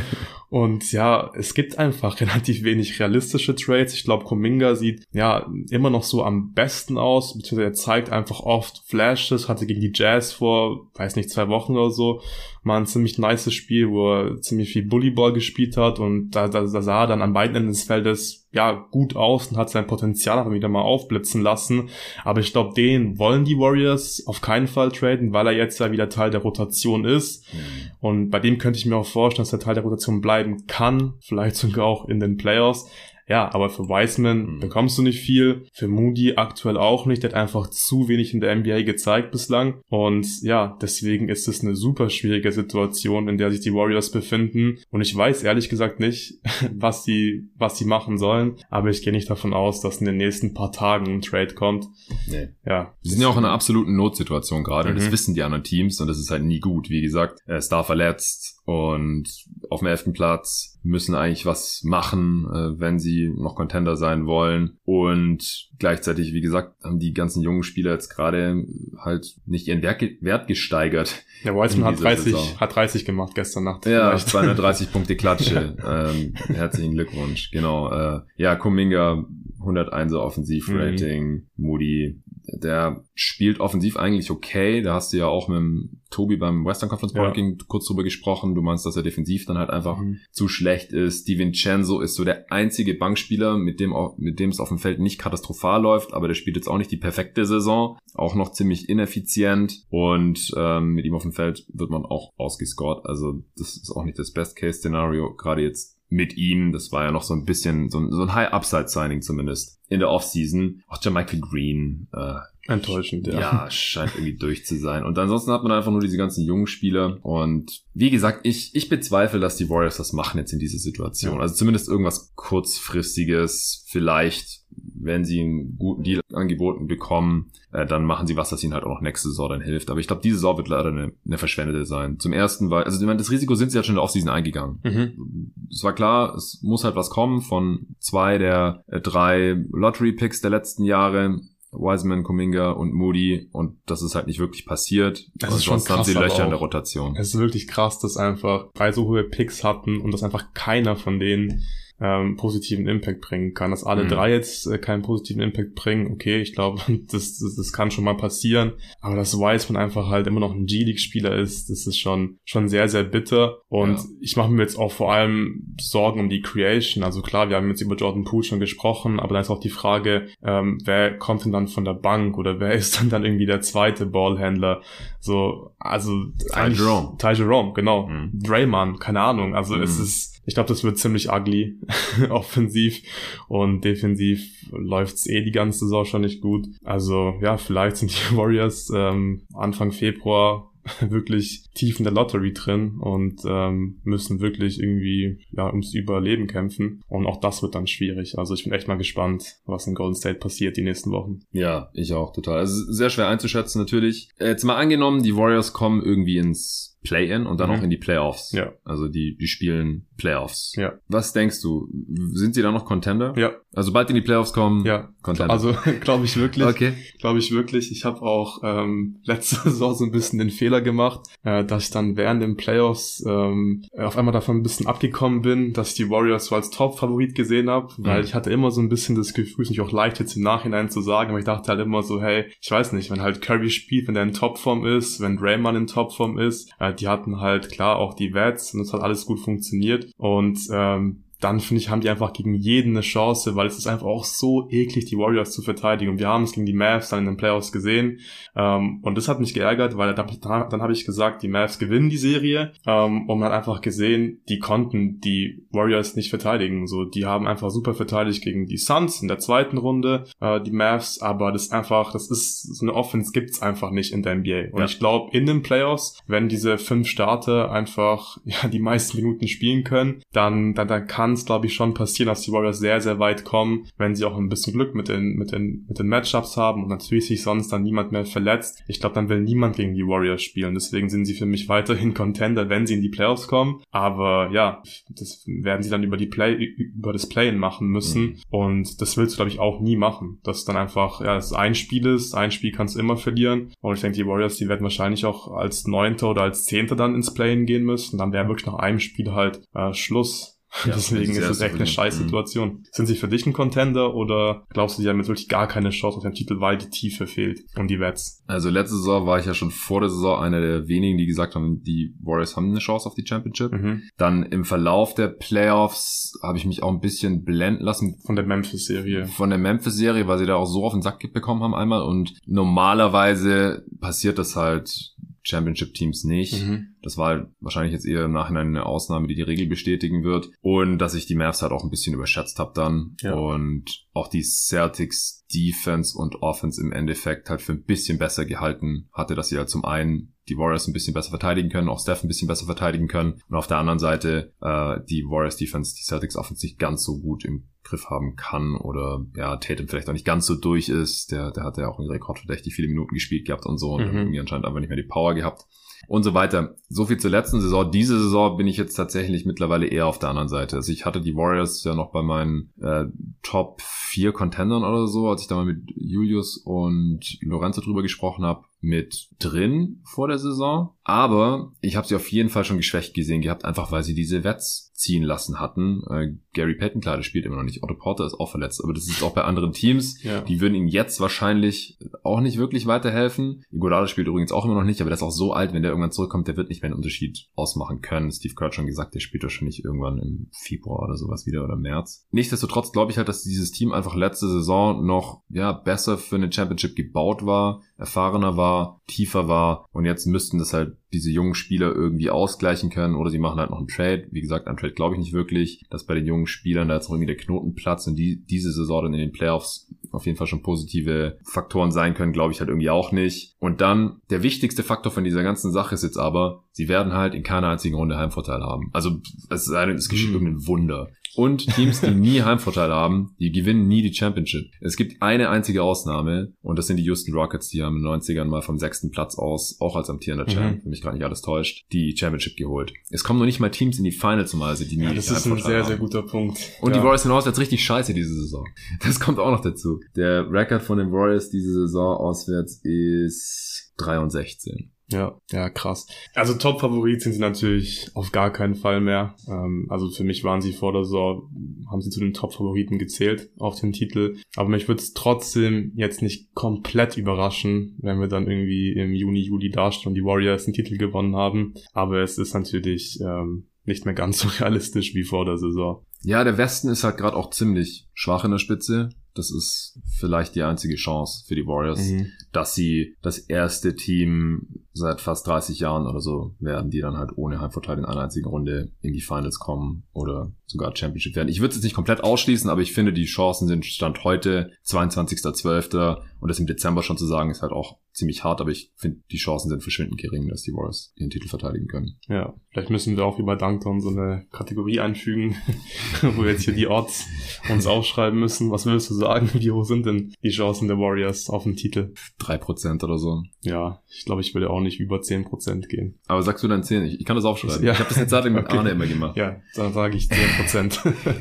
Speaker 2: Und ja, es gibt einfach [LAUGHS] relativ wenig realistische Trades. Ich glaube, Kuminga sieht ja immer noch so am besten aus, beziehungsweise er zeigt einfach oft Flashes, hatte gegen die Jazz vor, weiß nicht, zwei Wochen oder so mal ein ziemlich nices Spiel, wo er ziemlich viel Bullyball gespielt hat und da, da, da sah er dann an beiden Enden des Feldes ja gut aus und hat sein Potenzial aber wieder mal aufblitzen lassen. Aber ich glaube, den wollen die Warriors auf keinen Fall traden, weil er jetzt ja wieder Teil der Rotation ist. Mhm. Und bei dem könnte ich mir auch vorstellen, dass er Teil der Rotation bleiben kann, vielleicht sogar auch in den Playoffs. Ja, aber für Wiseman mhm. bekommst du nicht viel. Für Moody aktuell auch nicht. Der hat einfach zu wenig in der NBA gezeigt bislang. Und ja, deswegen ist es eine super schwierige Situation, in der sich die Warriors befinden. Und ich weiß ehrlich gesagt nicht, [LAUGHS] was sie, was sie machen sollen. Aber ich gehe nicht davon aus, dass in den nächsten paar Tagen ein Trade kommt.
Speaker 1: Nee. Ja. Sie sind ja auch in einer absoluten Notsituation gerade. Mhm. Und das wissen die anderen Teams. Und das ist halt nie gut. Wie gesagt, Star verletzt und auf dem elften Platz müssen eigentlich was machen, äh, wenn sie noch Contender sein wollen. Und gleichzeitig, wie gesagt, haben die ganzen jungen Spieler jetzt gerade halt nicht ihren Wert, Wert gesteigert.
Speaker 2: Ja, Wiseman hat 30, hat 30 gemacht gestern Nacht.
Speaker 1: Ja, 230 [LAUGHS] Punkte Klatsche. ähm, herzlichen Glückwunsch. Genau. Äh, ja, Kuminga 101 Offensivrating, mhm. Moody der spielt offensiv eigentlich okay. Da hast du ja auch mit dem Tobi beim Western Conference Parking ja. kurz drüber gesprochen. Du meinst, dass er defensiv dann halt einfach mhm. zu schlecht ist. Di Vincenzo ist so der einzige Bankspieler, mit dem, mit dem es auf dem Feld nicht katastrophal läuft, aber der spielt jetzt auch nicht die perfekte Saison. Auch noch ziemlich ineffizient und ähm, mit ihm auf dem Feld wird man auch ausgescored. Also das ist auch nicht das Best-Case-Szenario, gerade jetzt mit ihm. Das war ja noch so ein bisschen so ein, so ein High-Upside-Signing zumindest in der Offseason. Auch Michael Green. Äh,
Speaker 2: Enttäuschend, ja.
Speaker 1: Ja, scheint irgendwie durch zu sein. Und ansonsten hat man einfach nur diese ganzen jungen Spieler. Und wie gesagt, ich, ich bezweifle, dass die Warriors das machen jetzt in dieser Situation. Ja. Also zumindest irgendwas kurzfristiges, vielleicht wenn sie einen guten Deal angeboten bekommen, äh, dann machen sie was, das ihnen halt auch noch nächste Saison dann hilft. Aber ich glaube, diese Saison wird leider eine, eine verschwendete sein. Zum ersten, weil, also ich meine, das Risiko sind sie ja schon in der Offseason eingegangen. Mhm. Es war klar, es muss halt was kommen von zwei der äh, drei Lottery-Picks der letzten Jahre. Wiseman, Kuminga und Moody und das ist halt nicht wirklich passiert.
Speaker 2: Das ist schon krass, haben sie Löcher in der Rotation. Es ist wirklich krass, dass einfach drei so hohe Picks hatten und dass einfach keiner von denen ähm, positiven Impact bringen kann. Dass alle mhm. drei jetzt äh, keinen positiven Impact bringen, okay, ich glaube, [LAUGHS] das, das, das kann schon mal passieren. Aber dass Wiseman einfach halt immer noch ein G-League-Spieler ist, das ist schon, schon sehr, sehr bitter. Und ja. ich mache mir jetzt auch vor allem Sorgen um die Creation. Also klar, wir haben jetzt über Jordan Poole schon gesprochen, aber dann ist auch die Frage, ähm, wer kommt denn dann von der Bank oder wer [LAUGHS] ist dann dann irgendwie der zweite Ballhändler? So, also
Speaker 1: Ty Jerome.
Speaker 2: Ty Jerome, genau. Mhm. Draymond, keine Ahnung. Also mhm. es ist ich glaube, das wird ziemlich ugly, [LAUGHS] offensiv und defensiv läuft's eh die ganze Saison schon nicht gut. Also ja, vielleicht sind die [LAUGHS] Warriors ähm, Anfang Februar [LAUGHS] wirklich tief in der Lottery drin und ähm, müssen wirklich irgendwie ja ums Überleben kämpfen. Und auch das wird dann schwierig. Also ich bin echt mal gespannt, was in Golden State passiert die nächsten Wochen.
Speaker 1: Ja, ich auch total. Also sehr schwer einzuschätzen natürlich. Jetzt mal angenommen, die Warriors kommen irgendwie ins Play-In und dann
Speaker 2: Mhm.
Speaker 1: auch in die Playoffs.
Speaker 2: Ja.
Speaker 1: Also die, die spielen Playoffs.
Speaker 2: Ja.
Speaker 1: Was denkst du? Sind sie da noch Contender?
Speaker 2: Ja,
Speaker 1: Also bald in die Playoffs kommen?
Speaker 2: ja.
Speaker 1: Contender.
Speaker 2: Also [LAUGHS] glaube ich wirklich.
Speaker 1: okay.
Speaker 2: Glaube ich wirklich. Ich habe auch ähm, letzte [LAUGHS] Saison so ein bisschen den Fehler gemacht, äh, dass ich dann während den Playoffs ähm, auf einmal davon ein bisschen abgekommen bin, dass ich die Warriors so als Top-Favorit gesehen habe, weil
Speaker 1: Mhm.
Speaker 2: ich hatte immer so ein bisschen das Gefühl, ist nicht auch leicht jetzt im Nachhinein zu sagen, aber ich dachte halt immer so, hey, ich weiß nicht, wenn halt Curry spielt, wenn der in Topform ist, wenn Draymond in Topform ist, äh, die hatten halt klar auch die Wets und es hat alles gut funktioniert und ähm, dann finde ich, haben die einfach gegen jeden eine Chance, weil es ist einfach auch so eklig, die Warriors zu verteidigen. Und wir haben es gegen die Mavs dann in den Playoffs gesehen. Ähm, und das hat mich geärgert, weil dann, dann, habe ich gesagt, die Mavs gewinnen die Serie. Ähm, und man hat einfach gesehen, die konnten die Warriors nicht verteidigen. So, die haben einfach super verteidigt gegen die Suns in der zweiten Runde, äh, die Mavs. Aber das ist einfach, das ist so eine Offense gibt's einfach nicht in der NBA. Und
Speaker 1: Ja.
Speaker 2: ich glaube, in den Playoffs, wenn diese fünf Starter einfach [LAUGHS] ja die meisten Minuten spielen können, dann, dann, dann kann es, glaube ich, schon passieren, dass die Warriors sehr, sehr weit kommen, wenn sie auch ein bisschen Glück mit den, mit den, mit den Matchups haben und natürlich sich sonst dann niemand mehr verletzt. Ich glaube, dann will niemand gegen die Warriors spielen. Deswegen sind sie für mich [LAUGHS] weiterhin Contender, wenn sie in die Playoffs kommen. Aber ja, das werden sie dann über die Play, über das Play-In machen müssen.
Speaker 1: Mhm.
Speaker 2: Und das willst du, glaube ich, auch nie machen. Dass dann einfach, ja, es ein Spiel ist, ein Spiel kannst du immer verlieren. Und ich denke, die Warriors, die werden wahrscheinlich auch als Neunter oder als Zehnter dann ins Play-In gehen müssen. Dann wäre wirklich nach einem Spiel halt äh, Schluss. [LAUGHS]
Speaker 1: Ja,
Speaker 2: Deswegen
Speaker 1: ist
Speaker 2: es echt eine
Speaker 1: zufrieden.
Speaker 2: scheiß
Speaker 1: Mhm.
Speaker 2: Sind sie für dich ein Contender oder glaubst du, die haben jetzt wirklich gar keine Chance auf den Titel, weil die Tiefe fehlt und die Wets?
Speaker 1: Also letzte Saison war ich ja schon vor der Saison einer der wenigen, die gesagt haben, die Warriors haben eine Chance auf die Championship.
Speaker 2: Mhm.
Speaker 1: Dann im Verlauf der Playoffs habe ich mich auch ein bisschen blenden lassen
Speaker 2: Von der Memphis-Serie.
Speaker 1: von der Memphis-Serie, weil sie da auch so auf den Sack bekommen haben einmal. Und normalerweise passiert das halt Championship-Teams nicht.
Speaker 2: Mhm.
Speaker 1: Das war halt wahrscheinlich jetzt eher im Nachhinein eine Ausnahme, die die Regel bestätigen wird. Und dass ich die Mavs halt auch ein bisschen überschätzt habe dann.
Speaker 2: Ja.
Speaker 1: Und auch die Celtics Defense und Offense im Endeffekt halt für ein bisschen besser gehalten hatte, dass sie halt zum einen die Warriors ein bisschen besser verteidigen können, auch Steph ein bisschen besser verteidigen können. Und auf der anderen Seite äh, die Warriors Defense, die Celtics Offense nicht ganz so gut im Griff haben kann oder ja, Tatum vielleicht auch nicht ganz so durch ist. Der, der hat ja auch einen rekordverdächtig viele Minuten gespielt gehabt und so und
Speaker 2: Mhm.
Speaker 1: irgendwie anscheinend einfach nicht mehr die Power gehabt und so weiter. So viel zur letzten Saison. Diese Saison bin ich jetzt tatsächlich mittlerweile eher auf der anderen Seite. Also ich hatte die Warriors ja noch bei meinen äh, Top 4 Contendern oder so, als ich da mal mit Julius und Lorenzo drüber gesprochen habe, mit drin vor der Saison. Aber ich habe sie auf jeden Fall schon geschwächt gesehen gehabt, einfach weil sie diese Wets ziehen lassen hatten. Äh, Gary Payton, klar, der spielt immer noch nicht. Otto Porter ist auch verletzt, aber das ist auch bei anderen Teams.
Speaker 2: Ja.
Speaker 1: Die würden ihm jetzt wahrscheinlich auch nicht wirklich weiterhelfen. Iguodala spielt übrigens auch immer noch nicht, aber der ist auch so alt, wenn der irgendwann zurückkommt, der wird nicht mehr einen Unterschied ausmachen können. Steve Kerr hat schon gesagt, der spielt wahrscheinlich irgendwann im Februar oder sowas wieder oder März. Nichtsdestotrotz glaube ich halt, dass dieses Team einfach letzte Saison noch ja besser für eine Championship gebaut war, erfahrener war, tiefer war und jetzt müssten das halt diese jungen Spieler irgendwie ausgleichen können oder sie machen halt noch einen Trade. Wie gesagt, an Trade glaube ich nicht wirklich, dass bei den jungen Spielern da jetzt noch irgendwie der Knoten platzt und die diese Saison dann in den Playoffs auf jeden Fall schon positive Faktoren sein können, glaube ich halt irgendwie auch nicht. Und dann der wichtigste Faktor von dieser ganzen Sache ist jetzt aber, sie werden halt in keiner einzigen Runde Heimvorteil haben. Also es es geschieht
Speaker 2: Mhm.
Speaker 1: irgendein Wunder. Und Teams, die nie Heimvorteil haben, die gewinnen nie die Championship. Es gibt eine einzige Ausnahme und das sind die Houston Rockets, die haben in den 90ern mal vom sechsten Platz aus, auch als amtierender
Speaker 2: Mhm.
Speaker 1: Champ, wenn mich gerade nicht alles täuscht, die Championship geholt. Es kommen noch nicht mal Teams in die Finals normalerweise, die nie
Speaker 2: Ja, das ist ein sehr,
Speaker 1: haben.
Speaker 2: sehr guter Punkt.
Speaker 1: Und
Speaker 2: ja.
Speaker 1: die Warriors sind auch jetzt richtig scheiße diese Saison. [LAUGHS] Das kommt auch noch dazu. Der Rekord von den Warriors diese Saison auswärts ist 3 und 16.
Speaker 2: Ja, ja, krass. Also Top-Favorit sind sie natürlich auf gar keinen Fall mehr. Ähm, also für mich waren sie vor der Saison, haben sie zu den Top-Favoriten gezählt auf den Titel. Aber mich würde es trotzdem jetzt nicht komplett überraschen, wenn wir dann irgendwie im Juni, Juli dastehen und die Warriors den Titel gewonnen haben. Aber es ist natürlich ähm, nicht mehr ganz so [LAUGHS] realistisch wie vor der Saison.
Speaker 1: Ja, der Westen ist halt gerade auch ziemlich schwach in der Spitze. Das ist vielleicht die einzige Chance für die Warriors,
Speaker 2: Mhm.
Speaker 1: dass sie das erste Team seit fast 30 Jahren oder so werden, die dann halt ohne Heimvorteil in einer einzigen Runde in die Finals kommen oder sogar Championship werden. Ich würde es jetzt nicht komplett ausschließen, aber ich finde, die Chancen sind Stand heute 22.12. und das im Dezember schon zu sagen, ist halt auch ziemlich hart, aber ich finde, die Chancen sind verschwindend gering, dass die Warriors ihren Titel verteidigen können.
Speaker 2: Ja, vielleicht müssen wir auch wie bei Dunktown so eine Kategorie einfügen, [LAUGHS] wo wir jetzt hier die Odds uns aufschreiben müssen. Was willst du sagen? [LAUGHS] Wie hoch sind denn die Chancen der Warriors auf den Titel?
Speaker 1: Drei Prozent oder so.
Speaker 2: Ja, ich glaube, ich würde auch nicht über zehn Prozent gehen.
Speaker 1: Aber sagst du dann zehn? Ich, ich kann das aufschreiben. Ja. Ich habe das jetzt Zeit mit [LAUGHS] okay. Arne immer gemacht.
Speaker 2: Ja, dann sage ich zehn Prozent.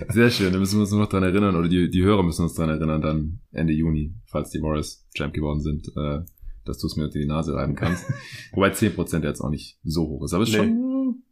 Speaker 1: Sehr schön, da müssen wir uns nur noch dran erinnern, oder die, die Hörer müssen uns dran erinnern, dann Ende Juni, falls die Warriors Champ geworden sind, äh, dass du es mir unter die Nase reiben kannst. [LAUGHS] Wobei 10% jetzt auch nicht so hoch ist. Aber es ist nee. schon,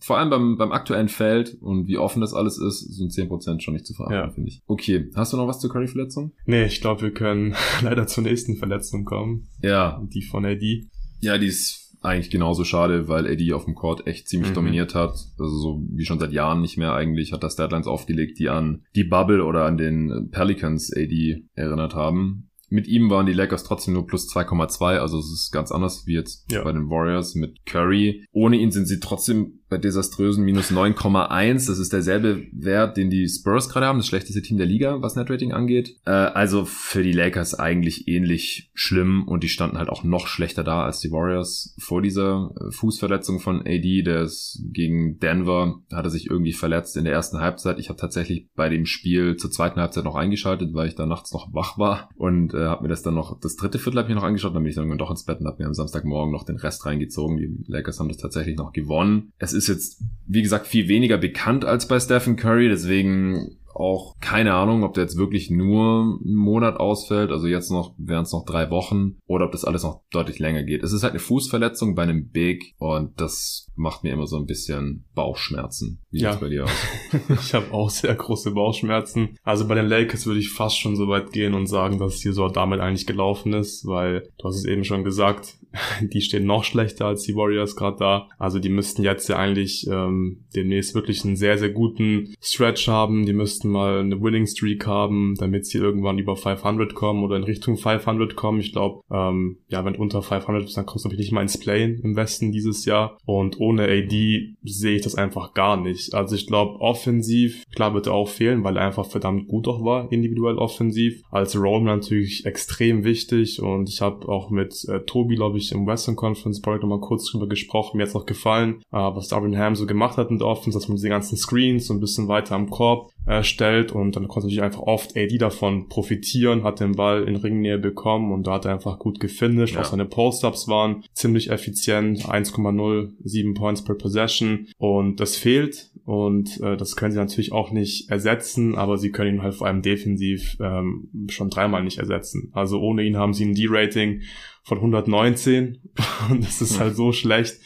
Speaker 1: vor allem beim, beim aktuellen Feld und wie offen das alles ist, sind 10% schon nicht zu verachten, ja. finde ich. Okay, hast du noch was zur Curry-Verletzung?
Speaker 2: Nee, ich glaube, wir können [LAUGHS] leider zur nächsten Verletzung kommen.
Speaker 1: Ja.
Speaker 2: Die von AD.
Speaker 1: Ja, die ist eigentlich genauso schade, weil AD auf dem Court echt ziemlich mhm. dominiert hat. Also so wie schon seit Jahren nicht mehr eigentlich, hat das Deadlines aufgelegt, die an die Bubble oder an den Pelicans AD erinnert haben. Mit ihm waren die Lakers trotzdem nur plus 2,2, also es ist ganz anders wie jetzt ja. bei den Warriors mit Curry. Ohne ihn sind sie trotzdem bei desaströsen minus 9,1. Das ist derselbe Wert, den die Spurs gerade haben, das schlechteste Team der Liga, was Netrating angeht. Äh, also für die Lakers eigentlich ähnlich schlimm und die standen halt auch noch schlechter da als die Warriors vor dieser äh, Fußverletzung von AD. Der ist gegen Denver, hat er sich irgendwie verletzt in der ersten Halbzeit. Ich habe tatsächlich bei dem Spiel zur zweiten Halbzeit noch eingeschaltet, weil ich da nachts noch wach war und äh, habe mir das dann noch, das dritte Viertel habe ich noch angeschaut, dann bin ich dann doch ins Bett und habe mir am Samstagmorgen noch den Rest reingezogen. Die Lakers haben das tatsächlich noch gewonnen. Es ist jetzt, wie gesagt, viel weniger bekannt als bei Stephen Curry, deswegen auch keine Ahnung, ob der jetzt wirklich nur einen Monat ausfällt, also jetzt noch wären es noch drei Wochen, oder ob das alles noch deutlich länger geht. Es ist halt eine Fußverletzung bei einem Big und das macht mir immer so ein bisschen Bauchschmerzen.
Speaker 2: Wie ja. sieht's bei dir aus? [LAUGHS] ich habe auch sehr große Bauchschmerzen. Also bei den Lakers würde ich fast schon so weit gehen und sagen, dass die so damit eigentlich gelaufen ist, weil du hast es eben schon gesagt, [LAUGHS] die stehen noch schlechter als die Warriors gerade da. Also die müssten jetzt ja eigentlich ähm, demnächst wirklich einen sehr, sehr guten Stretch haben. Die müssten mal eine Winning Streak haben, damit sie irgendwann über 500 kommen oder in Richtung 500 kommen. Ich glaube, ähm, ja, wenn unter 500 bist, dann kommst du natürlich nicht mal ins Play im Westen dieses Jahr. Und ohne AD sehe ich das einfach gar nicht. Also ich glaube, offensiv, klar wird er auch fehlen, weil er einfach verdammt gut auch war, individuell offensiv. Als Rollman natürlich extrem wichtig und ich habe auch mit äh, Tobi, glaube ich, im Western Conference Projekt nochmal kurz drüber gesprochen. Mir hat's auch gefallen, äh, was Darwin Ham so gemacht hat in der Offense, dass man diese ganzen Screens so ein bisschen weiter am Korb äh, stellt und dann konnte natürlich einfach oft AD davon profitieren, hat den Ball in Ringnähe bekommen und da hat er einfach gut gefinisht. Ja. Auch seine Post-Ups waren ziemlich effizient, 1,07 Points per Possession und das fehlt und äh, das können sie natürlich auch nicht ersetzen, aber sie können ihn halt vor allem defensiv ähm, schon dreimal nicht ersetzen. Also ohne ihn haben sie ein D-Rating von 119 [LAUGHS] und das ist halt so schlecht.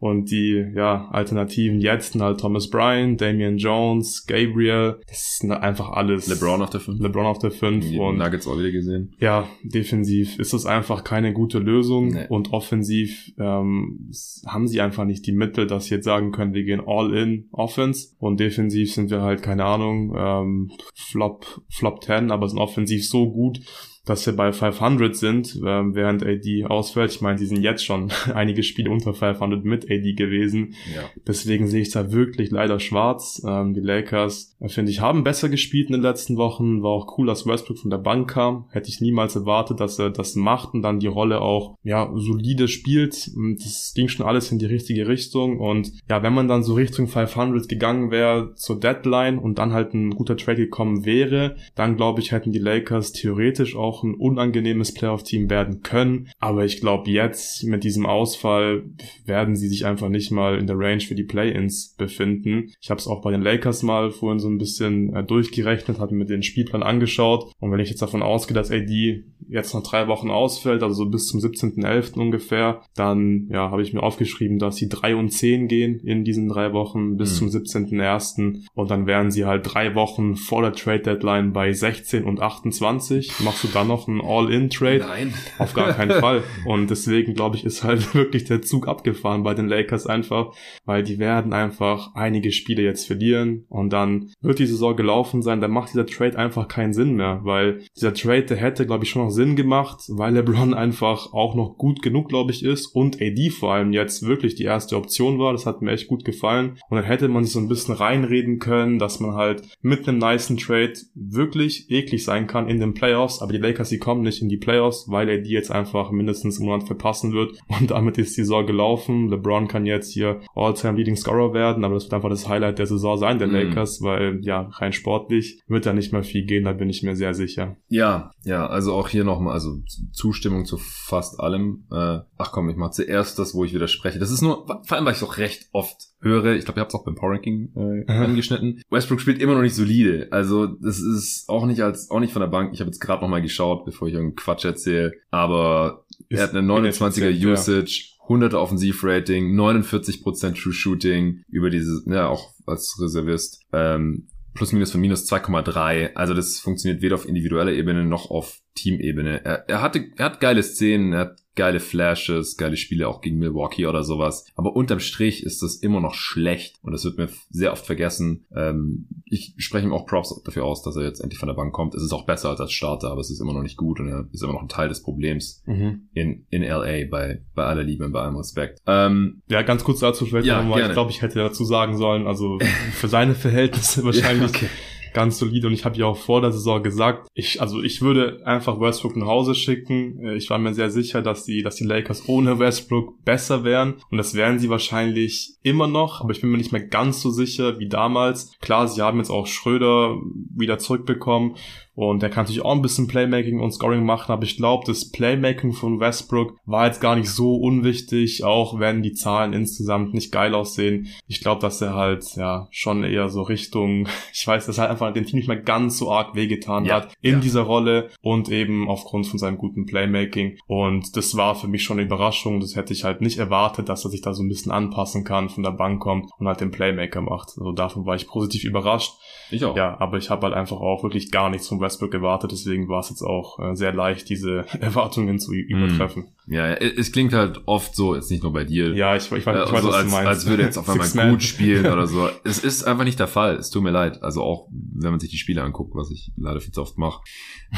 Speaker 2: Und die ja, Alternativen jetzt sind halt Thomas Bryan, Damian Jones, Gabriel. Das ist einfach alles.
Speaker 1: LeBron auf der 5.
Speaker 2: LeBron auf der 5.
Speaker 1: Die und Nuggets auch wieder gesehen.
Speaker 2: Ja, defensiv ist das einfach keine gute Lösung. Nee. Und offensiv ähm, haben sie einfach nicht die Mittel, dass sie jetzt sagen können, wir gehen all in Offense. Und defensiv sind wir halt, keine Ahnung, ähm, Flop, Flop 10, aber sind offensiv so gut, dass wir bei 500 sind, ähm, während AD ausfällt. Ich meine, die sind jetzt schon [LAUGHS] einige Spiele unter 500 mit AD gewesen. Ja. Deswegen sehe ich da wirklich leider schwarz. Ähm, die Lakers, finde ich, haben besser gespielt in den letzten Wochen. War auch cool, dass Westbrook von der Bank kam. Hätte ich niemals erwartet, dass er das macht und dann die Rolle auch, ja, solide spielt. Das ging schon alles in die richtige Richtung. Und ja, wenn man dann so Richtung 500 gegangen wäre zur Deadline und dann halt ein guter Trade gekommen wäre, dann glaube ich, hätten die Lakers theoretisch auch ein unangenehmes Playoff-Team werden können. Aber ich glaube, jetzt mit diesem Ausfall werden sie sich einfach nicht mal in der Range für die Play-Ins befinden. Ich habe es auch bei den Lakers mal vorhin so ein bisschen äh, durchgerechnet, habe mir den Spielplan angeschaut. Und wenn ich jetzt davon ausgehe, dass AD jetzt noch drei Wochen ausfällt, also so bis zum 17.11. ungefähr, dann ja, habe ich mir aufgeschrieben, dass sie drei und zehn gehen in diesen drei Wochen bis mhm. zum 17.01. Und dann wären sie halt drei Wochen vor der Trade-Deadline bei 16 und 28. Machst du dann noch ein All-In-Trade.
Speaker 1: Nein.
Speaker 2: Auf gar keinen Fall. Und deswegen, glaube ich, ist halt [LAUGHS] wirklich der Zug abgefahren bei den Lakers einfach, weil die werden einfach einige Spiele jetzt verlieren und dann wird die Saison gelaufen sein, dann macht dieser Trade einfach keinen Sinn mehr, weil dieser Trade, der hätte, glaube ich, schon noch Sinn gemacht, weil LeBron einfach auch noch gut genug, glaube ich, ist und AD vor allem jetzt wirklich die erste Option war. Das hat mir echt gut gefallen. Und dann hätte man sich so ein bisschen reinreden können, dass man halt mit einem niceen Trade wirklich eklig sein kann in den Playoffs, aber die Lakers, sie kommen nicht in die Playoffs, weil die jetzt einfach mindestens im Monat verpassen wird und damit ist die Saison gelaufen. LeBron kann jetzt hier All-Time Leading Scorer werden, aber das wird einfach das Highlight der Saison sein, der mhm. Lakers, weil ja, rein sportlich wird da nicht mehr viel gehen, da bin ich mir sehr sicher.
Speaker 1: Ja, ja, also auch hier nochmal, also Zustimmung zu fast allem. Äh, ach komm, ich mach zuerst das, wo ich widerspreche. Das ist nur, vor allem, weil ich doch recht oft höre, ich glaube, ihr habt es auch beim Power Ranking äh, angeschnitten. Westbrook spielt immer noch nicht solide. Also das ist auch nicht als auch nicht von der Bank. Ich habe jetzt gerade noch mal geschaut, bevor ich irgendeinen Quatsch erzähle. Aber er hat eine 29er Usage. Ja. 100 Offensivrating, 49% True Shooting über diese, ja, auch als Reservist, ähm, plus minus von minus 2,3. Also das funktioniert weder auf individueller Ebene noch auf Teamebene. Er, er hatte, er hat geile Szenen, er hat geile Flashes, geile Spiele auch gegen Milwaukee oder sowas. Aber unterm Strich ist das immer noch schlecht und das wird mir sehr oft vergessen. Ähm, ich spreche ihm auch Props dafür aus, dass er jetzt endlich von der Bank kommt. Es ist auch besser als als Starter, aber es ist immer noch nicht gut und er ist immer noch ein Teil des Problems mhm. in, in LA bei, bei aller Liebe und bei allem Respekt.
Speaker 2: Ähm, ja, ganz kurz dazu vielleicht ja, nochmal. Ich glaube, ich hätte dazu sagen sollen, also für seine Verhältnisse [LAUGHS] wahrscheinlich. ja, okay ganz solide und ich habe ja auch vor der Saison gesagt, ich also ich würde einfach Westbrook nach Hause schicken. Äh, ich war mir sehr sicher, dass die dass die Lakers ohne Westbrook besser wären und das wären sie wahrscheinlich immer noch, aber ich bin mir nicht mehr ganz so sicher wie damals. Klar, sie haben jetzt auch Schröder wieder zurückbekommen und er kann natürlich auch ein bisschen Playmaking und Scoring machen, aber ich glaube, das Playmaking von Westbrook war jetzt gar nicht so unwichtig, auch wenn die Zahlen insgesamt nicht geil aussehen. Ich glaube, dass er halt ja schon eher so Richtung, [LAUGHS] ich weiß, dass er halt einfach dem Team nicht mehr ganz so arg wehgetan ja, hat in ja. dieser Rolle und eben aufgrund von seinem guten Playmaking. Und das war für mich schon eine Überraschung. Das hätte ich halt nicht erwartet, dass er sich da so ein bisschen anpassen kann, von der Bank kommt und halt den Playmaker macht. Also davon war ich positiv überrascht. Ich auch. Ja, aber ich habe halt einfach auch wirklich gar nichts von Westbrook gewartet, deswegen war es jetzt auch äh, sehr leicht, diese [LAUGHS] Erwartungen zu übertreffen.
Speaker 1: Ja, es klingt halt oft so, jetzt nicht nur bei dir.
Speaker 2: Ja, ich, ich, ich weiß,
Speaker 1: äh,
Speaker 2: was
Speaker 1: als, du meinst. Als würde jetzt auf [LAUGHS] einmal gut spielen oder so. [LAUGHS] Es ist einfach nicht der Fall. Es tut mir leid. Also auch, wenn man sich die Spiele anguckt, was ich leider viel zu oft mache.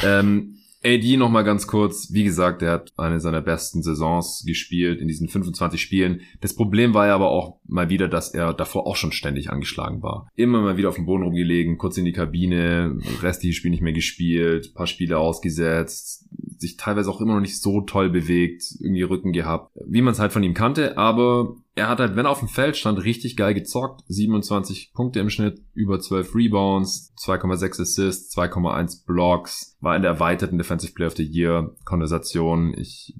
Speaker 1: Ähm, AD noch mal ganz kurz. Wie gesagt, er hat eine seiner besten Saisons gespielt in diesen 25 Spielen. Das Problem war ja aber auch mal wieder, dass er davor auch schon ständig angeschlagen war. Immer mal wieder auf dem Boden rumgelegen, kurz in die Kabine, restliche Spiel nicht mehr gespielt, paar Spiele ausgesetzt, sich teilweise auch immer noch nicht so toll bewegt, irgendwie Rücken gehabt, wie man es halt von ihm kannte, aber er hat halt, wenn er auf dem Feld stand, richtig geil gezockt. 27 Punkte im Schnitt, über 12 Rebounds, 2,6 Assists, 2,1 Blocks, war in der erweiterten Defensive Player of the Year Konversation. Ich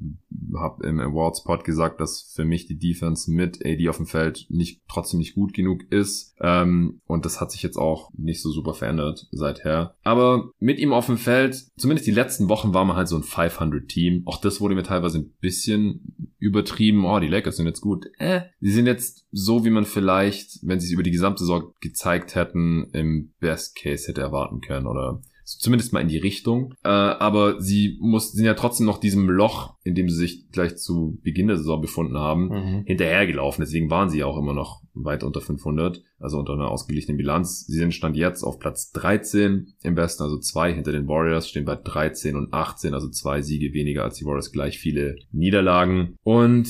Speaker 1: habe im Awards Pod gesagt, dass für mich die Defense mit AD auf dem Feld nicht trotzdem nicht gut genug ist. Ähm, und das hat sich jetzt auch nicht so super verändert seither. Aber mit ihm auf dem Feld, zumindest die letzten Wochen war man halt so ein 500 Team. Auch das wurde mir teilweise ein bisschen übertrieben. Oh, die Lakers sind jetzt gut. Äh, sie sind jetzt so, wie man vielleicht, wenn sie es über die gesamte Saison gezeigt hätten, im Best Case hätte erwarten können oder zumindest mal in die Richtung. Äh, aber sie muss, sind ja trotzdem noch diesem Loch, in dem sie sich gleich zu Beginn der Saison befunden haben, mhm. hinterhergelaufen. Deswegen waren sie ja auch immer noch weit unter 500, also unter einer ausgeglichenen Bilanz. Sie sind Stand jetzt auf Platz 13 im Westen, also zwei hinter den Warriors, stehen bei 13 und 18, also zwei Siege weniger als die Warriors, gleich viele Niederlagen. Und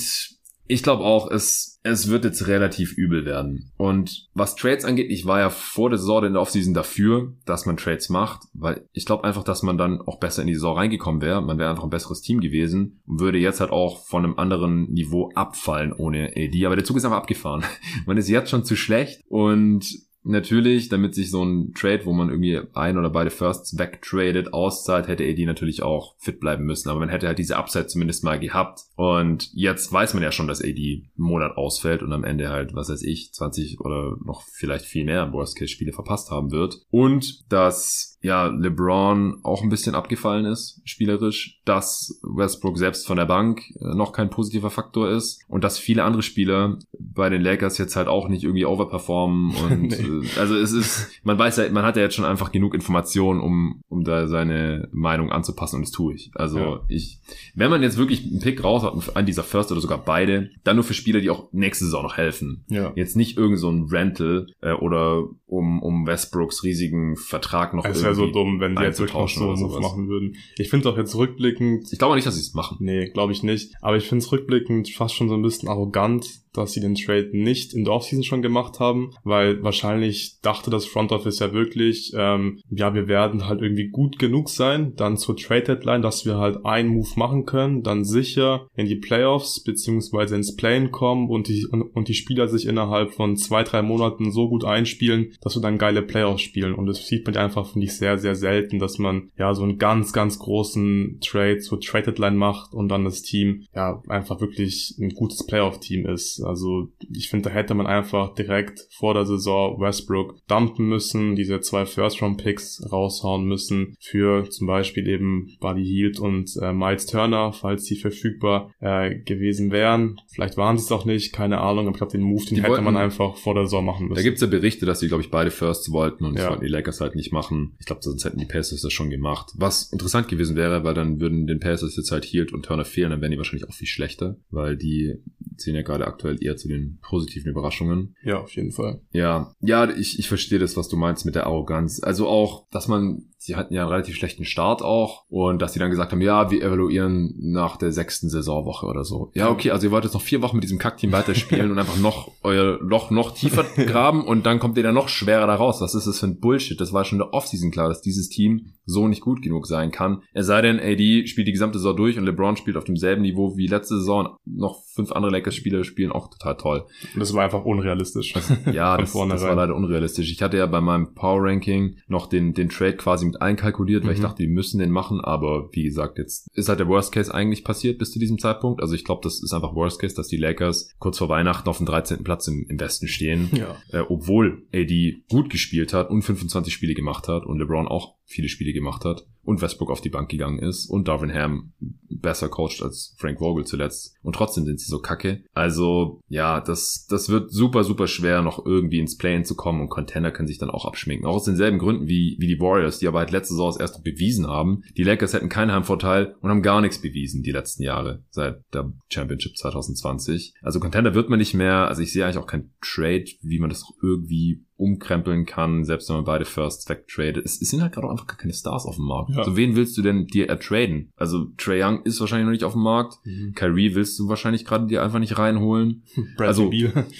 Speaker 1: ich glaube auch, es, es wird jetzt relativ übel werden. Und was Trades angeht, ich war ja vor der Saison in der Offseason dafür, dass man Trades macht, weil ich glaube einfach, dass man dann auch besser in die Saison reingekommen wäre. Man wäre einfach ein besseres Team gewesen und würde jetzt halt auch von einem anderen Niveau abfallen ohne AD. Aber der Zug ist einfach abgefahren. [LAUGHS] man ist jetzt schon zu schlecht und natürlich, damit sich so ein Trade, wo man irgendwie ein oder beide Firsts wegtradet, auszahlt, hätte AD natürlich auch fit bleiben müssen. Aber man hätte halt diese Upside zumindest mal gehabt. Und jetzt weiß man ja schon, dass AD einen Monat ausfällt und am Ende halt, was weiß ich, 20 oder noch vielleicht viel mehr Worst-Case-Spiele verpasst haben wird. Und dass ja, LeBron auch ein bisschen abgefallen ist, spielerisch, dass Westbrook selbst von der Bank äh, noch kein positiver Faktor ist und dass viele andere Spieler bei den Lakers jetzt halt auch nicht irgendwie overperformen [LAUGHS] und nee. Äh, also es ist, man weiß ja, man hat ja jetzt schon einfach genug Informationen, um, um da seine Meinung anzupassen und das tue ich. Also ja. ich, wenn man jetzt wirklich einen Pick raus hat, an dieser First oder sogar beide, dann nur für Spieler, die auch nächste Saison noch helfen. Ja. Jetzt nicht irgend so ein Rental äh, oder um, um Westbrooks riesigen Vertrag noch
Speaker 2: also wäre so dumm, wenn die jetzt wirklich so einen machen würden. Ich finde auch jetzt rückblickend.
Speaker 1: Ich glaube nicht, dass sie es machen.
Speaker 2: Nee, glaube ich nicht. Aber ich finde es rückblickend fast schon so ein bisschen arrogant dass sie den Trade nicht in der Offseason schon gemacht haben, weil wahrscheinlich dachte das Front Office ja wirklich, ähm, ja, wir werden halt irgendwie gut genug sein, dann zur Trade Deadline, dass wir halt einen Move machen können, dann sicher in die Playoffs beziehungsweise ins Play kommen und die, und, und die Spieler sich innerhalb von zwei, drei Monaten so gut einspielen, dass wir dann geile Playoffs spielen. Und das sieht man einfach, finde ich, sehr, sehr selten, dass man ja so einen ganz, ganz großen Trade zur Trade Deadline macht und dann das Team ja einfach wirklich ein gutes Playoff-Team ist. Also ich finde, da hätte man einfach direkt vor der Saison Westbrook dumpen müssen, diese zwei First-Round-Picks raushauen müssen für zum Beispiel eben Buddy Hield und äh, Miles Turner, falls die verfügbar äh, gewesen wären. Vielleicht waren sie es auch nicht, keine Ahnung, aber ich glaube, den Move, den die hätte wollten, man einfach vor der Saison machen müssen.
Speaker 1: Da gibt es ja Berichte, dass sie, glaube ich, beide Firsts wollten und das wollten die Lakers halt nicht machen. Ich glaube, sonst hätten die Pacers das schon gemacht. Was interessant gewesen wäre, weil dann würden den Pacers jetzt halt Hield und Turner fehlen, dann wären die wahrscheinlich auch viel schlechter, weil die zählen ja gerade aktuell eher zu den positiven Überraschungen.
Speaker 2: Ja, auf jeden Fall.
Speaker 1: Ja, ja, ich, ich verstehe das, was du meinst mit der Arroganz. Also auch, dass man sie hatten ja einen relativ schlechten Start auch und dass sie dann gesagt haben, ja, wir evaluieren nach der sechsten Saisonwoche oder so. Ja, okay, also ihr wollt jetzt noch vier Wochen mit diesem Kackteam weiterspielen und einfach noch euer Loch noch tiefer [LAUGHS] graben und dann kommt ihr dann noch schwerer da raus. Was ist das für ein Bullshit? Das war schon in der Offseason klar, dass dieses Team so nicht gut genug sein kann. Es sei denn, AD spielt die gesamte Saison durch und LeBron spielt auf demselben Niveau wie letzte Saison. Noch fünf andere Lakers-Spieler spielen auch total toll.
Speaker 2: Und das war einfach unrealistisch.
Speaker 1: ja, [LAUGHS] das, das war leider unrealistisch. Ich hatte ja bei meinem Power-Ranking noch den, den Trade quasi mit einkalkuliert, weil mhm. ich dachte, die müssen den machen. Aber wie gesagt, jetzt ist halt der Worst Case eigentlich passiert bis zu diesem Zeitpunkt. Also ich glaube, das ist einfach Worst Case, dass die Lakers kurz vor Weihnachten auf dem 13. Platz im, im Westen stehen. Ja. Äh, obwohl AD gut gespielt hat und 25 Spiele gemacht hat und LeBron auch viele Spiele gemacht hat und Westbrook auf die Bank gegangen ist und Darvin Ham besser coacht als Frank Vogel zuletzt. Und trotzdem sind sie so kacke. Also, ja, das, das wird super, super schwer, noch irgendwie ins Play-In zu kommen und Contender können sich dann auch abschminken. Auch aus denselben Gründen wie, wie die Warriors, die aber halt letzte Saison erst bewiesen haben. Die Lakers hätten keinen Heimvorteil und haben gar nichts bewiesen die letzten Jahre seit der Championship 2020. Also Contender wird man nicht mehr. Also ich sehe eigentlich auch kein Trade, wie man das irgendwie umkrempeln kann, selbst wenn man beide Firsts wegtradet. Es, es sind halt gerade auch einfach gar keine Stars auf dem Markt. Ja. So wen willst du denn dir ertraden? Also Trey Young ist wahrscheinlich noch nicht auf dem Markt. Mhm. Kyrie willst du wahrscheinlich gerade dir einfach nicht reinholen. [LAUGHS] also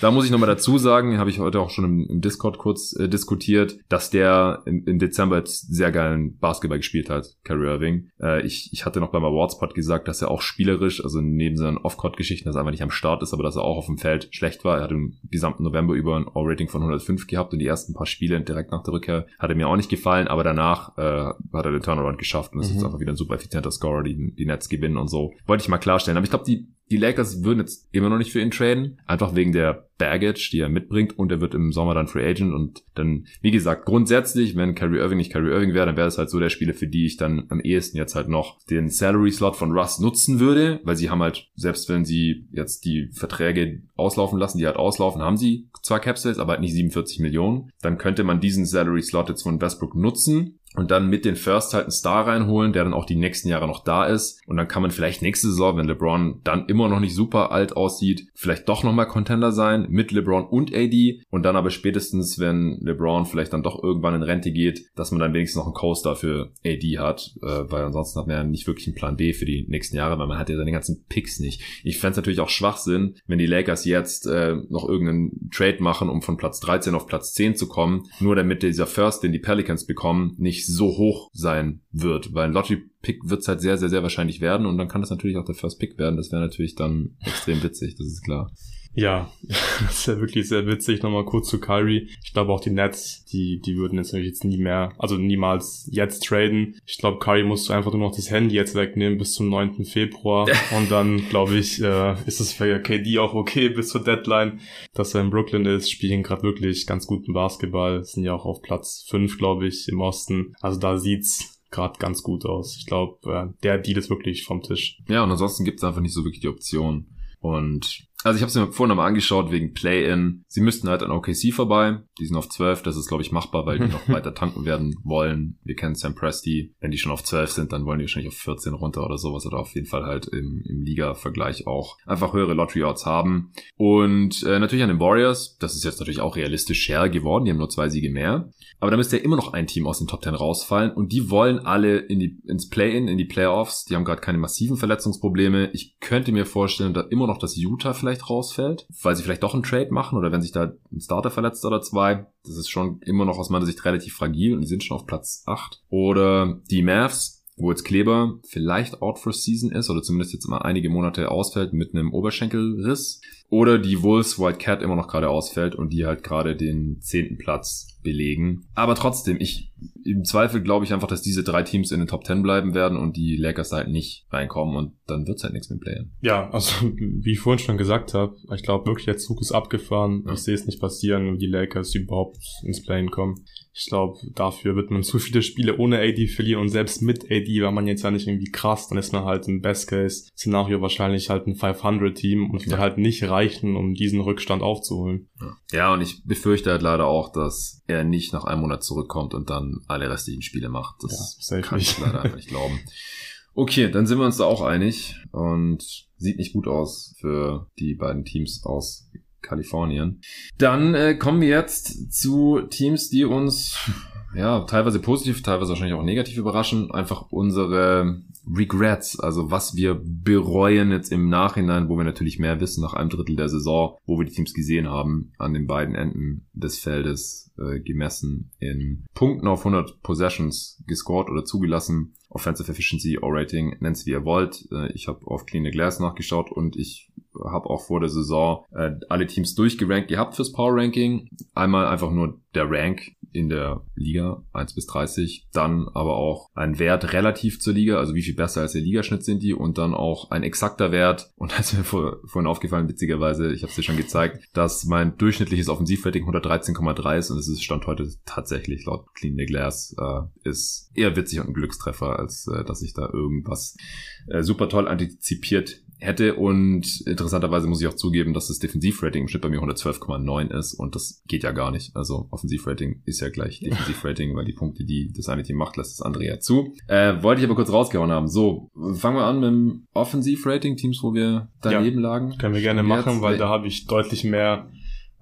Speaker 1: da muss ich nochmal dazu sagen, habe ich heute auch schon im, im Discord kurz äh, diskutiert, dass der im, im, Dezember jetzt sehr geilen Basketball gespielt hat, Kyrie Irving. Äh, ich, ich hatte noch beim Awardspot gesagt, dass er auch spielerisch, also neben seinen Off-Court-Geschichten, dass er einfach nicht am Start ist, aber dass er auch auf dem Feld schlecht war. Er hat im gesamten November über ein All-Rating von 105 gehabt und die ersten paar Spiele direkt nach der Rückkehr hat er mir auch nicht gefallen, aber danach äh, hat er den Turnaround geschafft und ist mhm. jetzt einfach wieder ein super effizienter Scorer, die die Nets gewinnen und so. Wollte ich mal klarstellen. Aber ich glaube, die die Lakers würden jetzt immer noch nicht für ihn traden, einfach wegen der Baggage, die er mitbringt und er wird im Sommer dann Free Agent und dann, wie gesagt, grundsätzlich, wenn Kyrie Irving nicht Kyrie Irving wäre, dann wäre es halt so der Spieler, für die ich dann am ehesten jetzt halt noch den Salary Slot von Russ nutzen würde, weil sie haben halt, selbst wenn sie jetzt die Verträge auslaufen lassen, die halt auslaufen, haben sie zwar Cap aber halt nicht 47 Millionen, dann könnte man diesen Salary Slot jetzt von Westbrook nutzen und dann mit den First halt einen Star reinholen, der dann auch die nächsten Jahre noch da ist. Und dann kann man vielleicht nächste Saison, wenn LeBron dann immer noch nicht super alt aussieht, vielleicht doch nochmal Contender sein mit LeBron und AD. Und dann aber spätestens, wenn LeBron vielleicht dann doch irgendwann in Rente geht, dass man dann wenigstens noch einen Coaster für AD hat, äh, weil ansonsten hat man ja nicht wirklich einen Plan B für die nächsten Jahre, weil man hat ja seine ganzen Picks nicht. Ich fände es natürlich auch Schwachsinn, wenn die Lakers jetzt äh, noch irgendeinen Trade machen, um von Platz 13 auf Platz 10 zu kommen, nur damit dieser First, den die Pelicans bekommen, nicht nicht so hoch sein wird, weil ein Lottery-Pick wird es halt sehr, sehr, sehr wahrscheinlich werden und dann kann das natürlich auch der First Pick werden. Das wäre natürlich dann extrem witzig, das ist klar.
Speaker 2: Ja, [LAUGHS] das ist ja wirklich sehr witzig. Nochmal kurz zu Kyrie. Ich glaube auch die Nets, die, die würden jetzt natürlich jetzt nie mehr, also niemals jetzt traden. Ich glaube, Kyrie musst du einfach nur noch das Handy jetzt wegnehmen bis zum 9. Februar. [LAUGHS] Und dann, glaube ich, äh, ist es für KD auch okay bis zur Deadline, dass er in Brooklyn ist. Spielen gerade wirklich ganz guten Basketball. Sind ja auch auf Platz 5, glaube ich, im Osten. Also da sieht's gerade ganz gut aus. Ich glaube, äh, der Deal ist wirklich vom Tisch.
Speaker 1: Ja, und ansonsten gibt's einfach nicht so wirklich die Option. Und also ich habe es mir vorhin nochmal angeschaut wegen Play-In. Sie müssten halt an OKC vorbei. Die sind auf 12. Das ist, glaube ich, machbar, weil die noch [LAUGHS] weiter tanken werden wollen. Wir kennen Sam Presti. Wenn die schon auf 12 sind, dann wollen die wahrscheinlich auf 14 runter oder sowas. Oder auf jeden Fall halt im, im Liga-Vergleich auch einfach höhere Lottery-Odds haben. Und äh, natürlich an den Warriors. Das ist jetzt natürlich auch realistisch share geworden. Die haben nur zwei Siege mehr. Aber da müsste ja immer noch ein Team aus den Top 10 rausfallen. Und die wollen alle in die, ins Play-In, in die Playoffs. Die haben gerade keine massiven Verletzungsprobleme. Ich könnte mir vorstellen, da immer noch das Utah vielleicht vielleicht rausfällt, weil sie vielleicht doch einen Trade machen oder wenn sich da ein Starter verletzt oder zwei. Das ist schon immer noch aus meiner Sicht relativ fragil und die sind schon auf Platz 8. Oder die Mavs, wo jetzt Kleber vielleicht out for season ist oder zumindest jetzt mal einige Monate ausfällt mit einem Oberschenkelriss. Oder die Wolves, White Cat immer noch gerade ausfällt und die halt gerade den zehnten Platz belegen. Aber trotzdem, ich im Zweifel glaube ich einfach, dass diese drei Teams in den Top 10 bleiben werden und die Lakers halt nicht reinkommen und dann wird's halt nichts mit Playen.
Speaker 2: Ja, also wie ich vorhin schon gesagt habe, ich glaube wirklich, der Zug ist abgefahren. Ja. Ich sehe es nicht passieren, wenn die Lakers überhaupt ins Playen kommen. Ich glaube, dafür wird man zu viele Spiele ohne AD verlieren und selbst mit AD war man jetzt ja nicht irgendwie krass, dann ist man halt im Best-Case-Szenario wahrscheinlich halt ein 500-Team und wird halt nicht reichen, um diesen Rückstand aufzuholen.
Speaker 1: Ja, und ich befürchte halt leider auch, dass er nicht nach einem Monat zurückkommt und dann alle restlichen Spiele macht. Das ja, kann ich leider einfach nicht glauben. Okay, dann sind wir uns da auch einig und sieht nicht gut aus für die beiden Teams aus Kalifornien. Dann äh, kommen wir jetzt zu Teams, die uns ja teilweise positiv, teilweise wahrscheinlich auch negativ überraschen. Einfach unsere Regrets, also was wir bereuen jetzt im Nachhinein, wo wir natürlich mehr wissen nach einem Drittel der Saison, wo wir die Teams gesehen haben, an den beiden Enden des Feldes äh, gemessen in Punkten auf 100 Possessions gescored oder zugelassen. Offensive Efficiency, O-Rating, nennt es wie ihr wollt. Äh, ich habe auf Clean the Glass nachgeschaut und ich habe auch vor der Saison äh, alle Teams durchgerankt gehabt fürs Power Ranking. Einmal einfach nur der Rank in der Liga 1 bis 30, dann aber auch ein Wert relativ zur Liga, also wie viel besser als der Ligaschnitt sind die. Und dann auch ein exakter Wert. Und da ist mir vor, vorhin aufgefallen, witzigerweise, ich habe es dir schon gezeigt, dass mein durchschnittliches Offensivrating 113,3 ist. Und es ist Stand heute tatsächlich laut Clean the Glass äh, ist eher witzig und ein Glückstreffer, als äh, dass ich da irgendwas äh, super toll antizipiert hätte und interessanterweise muss ich auch zugeben, dass das Defensivrating im Schnitt bei mir 112,9 ist und das geht ja gar nicht. Also Offensivrating ist ja gleich Defensivrating, weil die Punkte, die das eine Team macht, lässt das andere ja zu. Äh, wollte ich aber kurz rausgehauen haben. So, fangen wir an mit dem Offensivrating, Teams, wo wir daneben ja, lagen.
Speaker 2: Können wir gerne machen, weil da habe ich deutlich mehr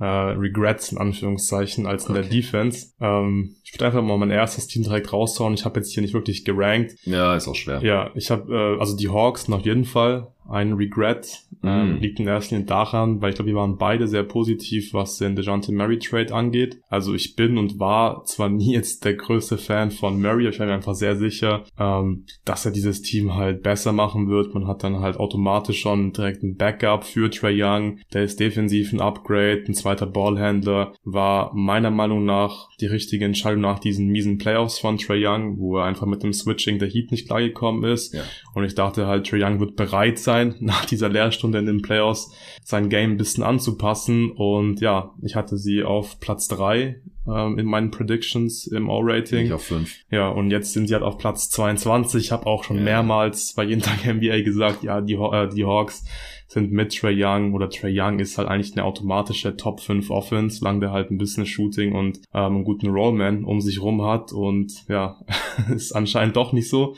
Speaker 2: äh, Regrets in Anführungszeichen als in okay. der Defense. Ähm, ich würde einfach mal mein erstes Team direkt raushauen. Ich habe jetzt hier nicht wirklich gerankt.
Speaker 1: Ja, ist auch schwer.
Speaker 2: Ja, ich habe äh, also die Hawks auf jeden Fall ein Regret. Mm. Ähm, liegt in erster Linie daran, weil ich glaube, wir waren beide sehr positiv, was den DeJounte Murray Trade angeht. Also ich bin und war zwar nie [LAUGHS] jetzt der größte Fan von Murray, aber ich war mir einfach sehr sicher, ähm, dass er dieses Team halt besser machen wird. Man hat dann halt automatisch schon direkt ein Backup für Trey Young. Der ist defensiv ein Upgrade, ein zweiter Ballhändler. War meiner Meinung nach die richtige Entscheidung nach diesen miesen Playoffs von Trey Young, wo er einfach mit dem Switching der Heat nicht klargekommen ist. Ja. Und ich dachte halt, Trey Young wird bereit sein, sein, [LAUGHS] nach dieser Lehrstunde in den Playoffs sein Game ein bisschen anzupassen. Und ja, ich hatte sie auf Platz drei ähm, in meinen Predictions im. Ich
Speaker 1: auf fünf.
Speaker 2: Ja, und jetzt sind sie halt auf Platz 22. Ich habe auch schon yeah. mehrmals bei jeden Tag NBA gesagt, ja, die, äh, die Hawks sind mit Trey Young oder Trey Young ist halt eigentlich eine automatische Top 5 Offense, solange der halt ein bisschen Shooting und ähm, einen guten Rollman um sich rum hat und ja, [LAUGHS] ist anscheinend doch nicht so.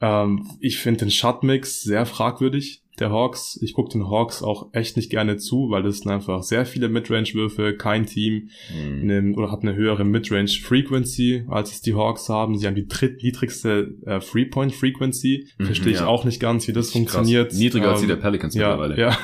Speaker 2: Ähm, ich finde den Shotmix sehr fragwürdig der Hawks. Ich gucke den Hawks auch echt nicht gerne zu, weil das sind einfach sehr viele Midrange-Würfe. Kein Team mhm. nimmt oder hat eine höhere Midrange-Frequency, als es die Hawks haben. Sie haben die drittniedrigste äh, Three-Point-Frequency. Mhm, Verstehe ich ja. auch nicht ganz, wie das funktioniert.
Speaker 1: Niedriger ähm, als die der Pelicans
Speaker 2: ja,
Speaker 1: mittlerweile.
Speaker 2: Ja,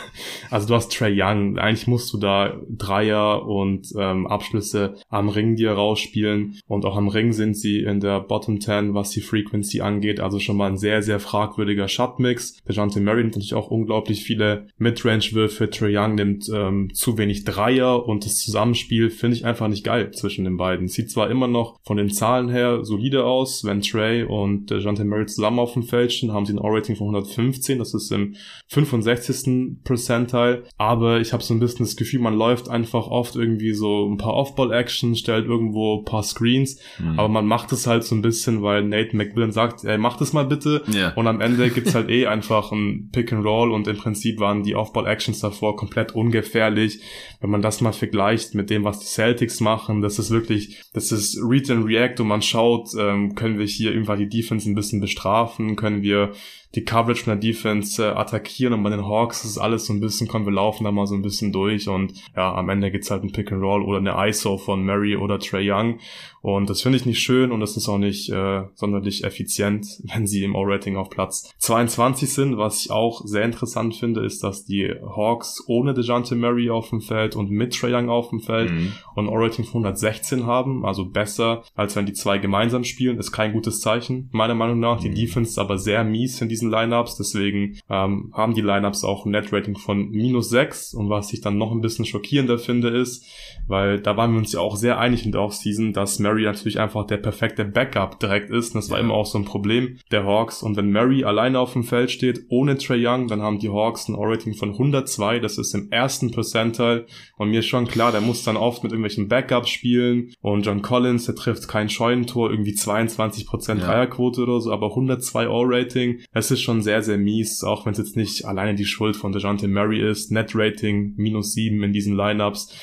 Speaker 2: also du hast Trey Young. Eigentlich musst du da Dreier und ähm, Abschlüsse am Ring dir rausspielen. Und auch am Ring sind sie in der Bottom 10, was die Frequency angeht. Also schon mal ein sehr, sehr fragwürdiger Shot-Mix. DeJounte Murray natürlich auch unglaublich viele Midrange-Würfe. Trae Young nimmt ähm, zu wenig Dreier und das Zusammenspiel finde ich einfach nicht geil zwischen den beiden. Sieht zwar immer noch von den Zahlen her solide aus, wenn Trey und äh, Jante Murray zusammen auf dem Feld stehen, haben sie ein O-Rating von 115, das ist im 65. Percentile, aber ich habe so ein bisschen das Gefühl, man läuft einfach oft irgendwie so ein paar Off-Ball-Actions, stellt irgendwo ein paar Screens, mhm. aber man macht es halt so ein bisschen, weil Nate McMillan sagt, ey, mach das mal bitte yeah. und am Ende gibt's halt eh einfach ein Pick-and-Roll Roll und im Prinzip waren die Off-Ball-Actions davor komplett ungefährlich. Wenn man das mal vergleicht mit dem, was die Celtics machen, das ist wirklich, das ist Read and React und man schaut, ähm, können wir hier irgendwann die Defense ein bisschen bestrafen, können wir die Coverage von der Defense äh, attackieren? Und bei den Hawks ist alles so ein bisschen, kommen wir laufen da mal so ein bisschen durch und ja, am Ende gibt's halt ein Pick and Roll oder eine ISO von Murray oder Trey Young und das finde ich nicht schön und das ist auch nicht äh, sonderlich effizient, [LAUGHS] wenn sie im O-Rating auf Platz 22 sind, was ich auch sehr interessant finde, ist, dass die Hawks ohne DeJounte Murray auf dem Feld und mit Trae Young auf dem Feld mhm. und All-Rating von 116 haben, also besser, als wenn die zwei gemeinsam spielen, ist kein gutes Zeichen, meiner Meinung nach. Die mhm. Defense ist aber sehr mies in diesen Lineups, deswegen ähm, haben die Lineups auch ein Net-Rating von minus 6 und was ich dann noch ein bisschen schockierender finde ist, weil da waren wir uns ja auch sehr einig in der Offseason, dass Murray natürlich einfach der perfekte Backup direkt ist. Und das war immer auch so ein Problem der Hawks. Und wenn Murray alleine auf dem Feld steht, ohne Trey Young, dann haben die Hawks ein All-Rating von 102, das ist im ersten Percentile. Und mir ist schon klar, der muss dann oft mit irgendwelchen Backups spielen. Und John Collins, der trifft kein Scheunentor, irgendwie 22% Dreierquote oder so, aber 102 All-Rating, das ist schon sehr, sehr mies, auch wenn es jetzt nicht alleine die Schuld von DeJounte Murray ist, Net-Rating minus 7 in diesen Lineups,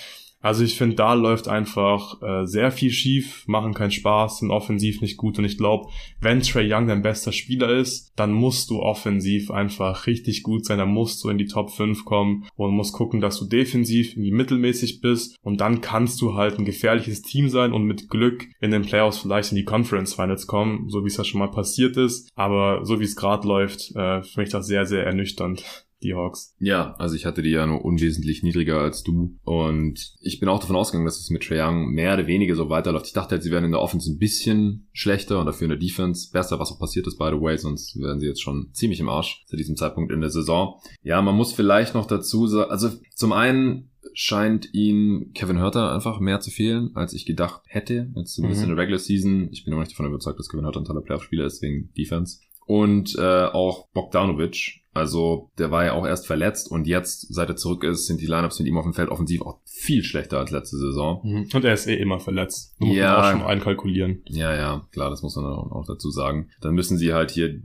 Speaker 2: also ich finde, da läuft einfach äh, sehr viel schief, machen keinen Spaß, sind offensiv nicht gut. Und ich glaube, wenn Trey Young dein bester Spieler ist, dann musst du offensiv einfach richtig gut sein, dann musst du in die Top 5 kommen und musst gucken, dass du defensiv irgendwie mittelmäßig bist. Und dann kannst du halt ein gefährliches Team sein und mit Glück in den Playoffs vielleicht in die Conference Finals kommen, so wie es ja schon mal passiert ist, aber so wie es gerade läuft, äh, finde ich das sehr, sehr ernüchternd die Hawks.
Speaker 1: Ja, also ich hatte die ja nur unwesentlich niedriger als du und ich bin auch davon ausgegangen, dass es mit Trae Young mehr oder weniger so weiterläuft. Ich dachte halt, sie werden in der Offense ein bisschen schlechter und dafür in der Defense besser, was auch passiert ist, by the way, sonst wären sie jetzt schon ziemlich im Arsch zu diesem Zeitpunkt in der Saison. Ja, man muss vielleicht noch dazu sagen, also zum einen scheint ihn Kevin Hurter einfach mehr zu fehlen, als ich gedacht hätte. Jetzt zumindest mhm. in der Regular Season. Ich bin immer nicht davon überzeugt, dass Kevin Hurter ein toller Playoff-Spieler ist wegen Defense. Und äh, auch Bogdanovic also der war ja auch erst verletzt und jetzt, seit er zurück ist, sind die Lineups mit ihm auf dem Feld offensiv auch viel schlechter als letzte Saison.
Speaker 2: Mhm. Und er ist eh immer verletzt.
Speaker 1: Du musst ja, auch
Speaker 2: schon einkalkulieren.
Speaker 1: Ja, ja, klar, das muss man auch dazu sagen. Dann müssen sie halt hier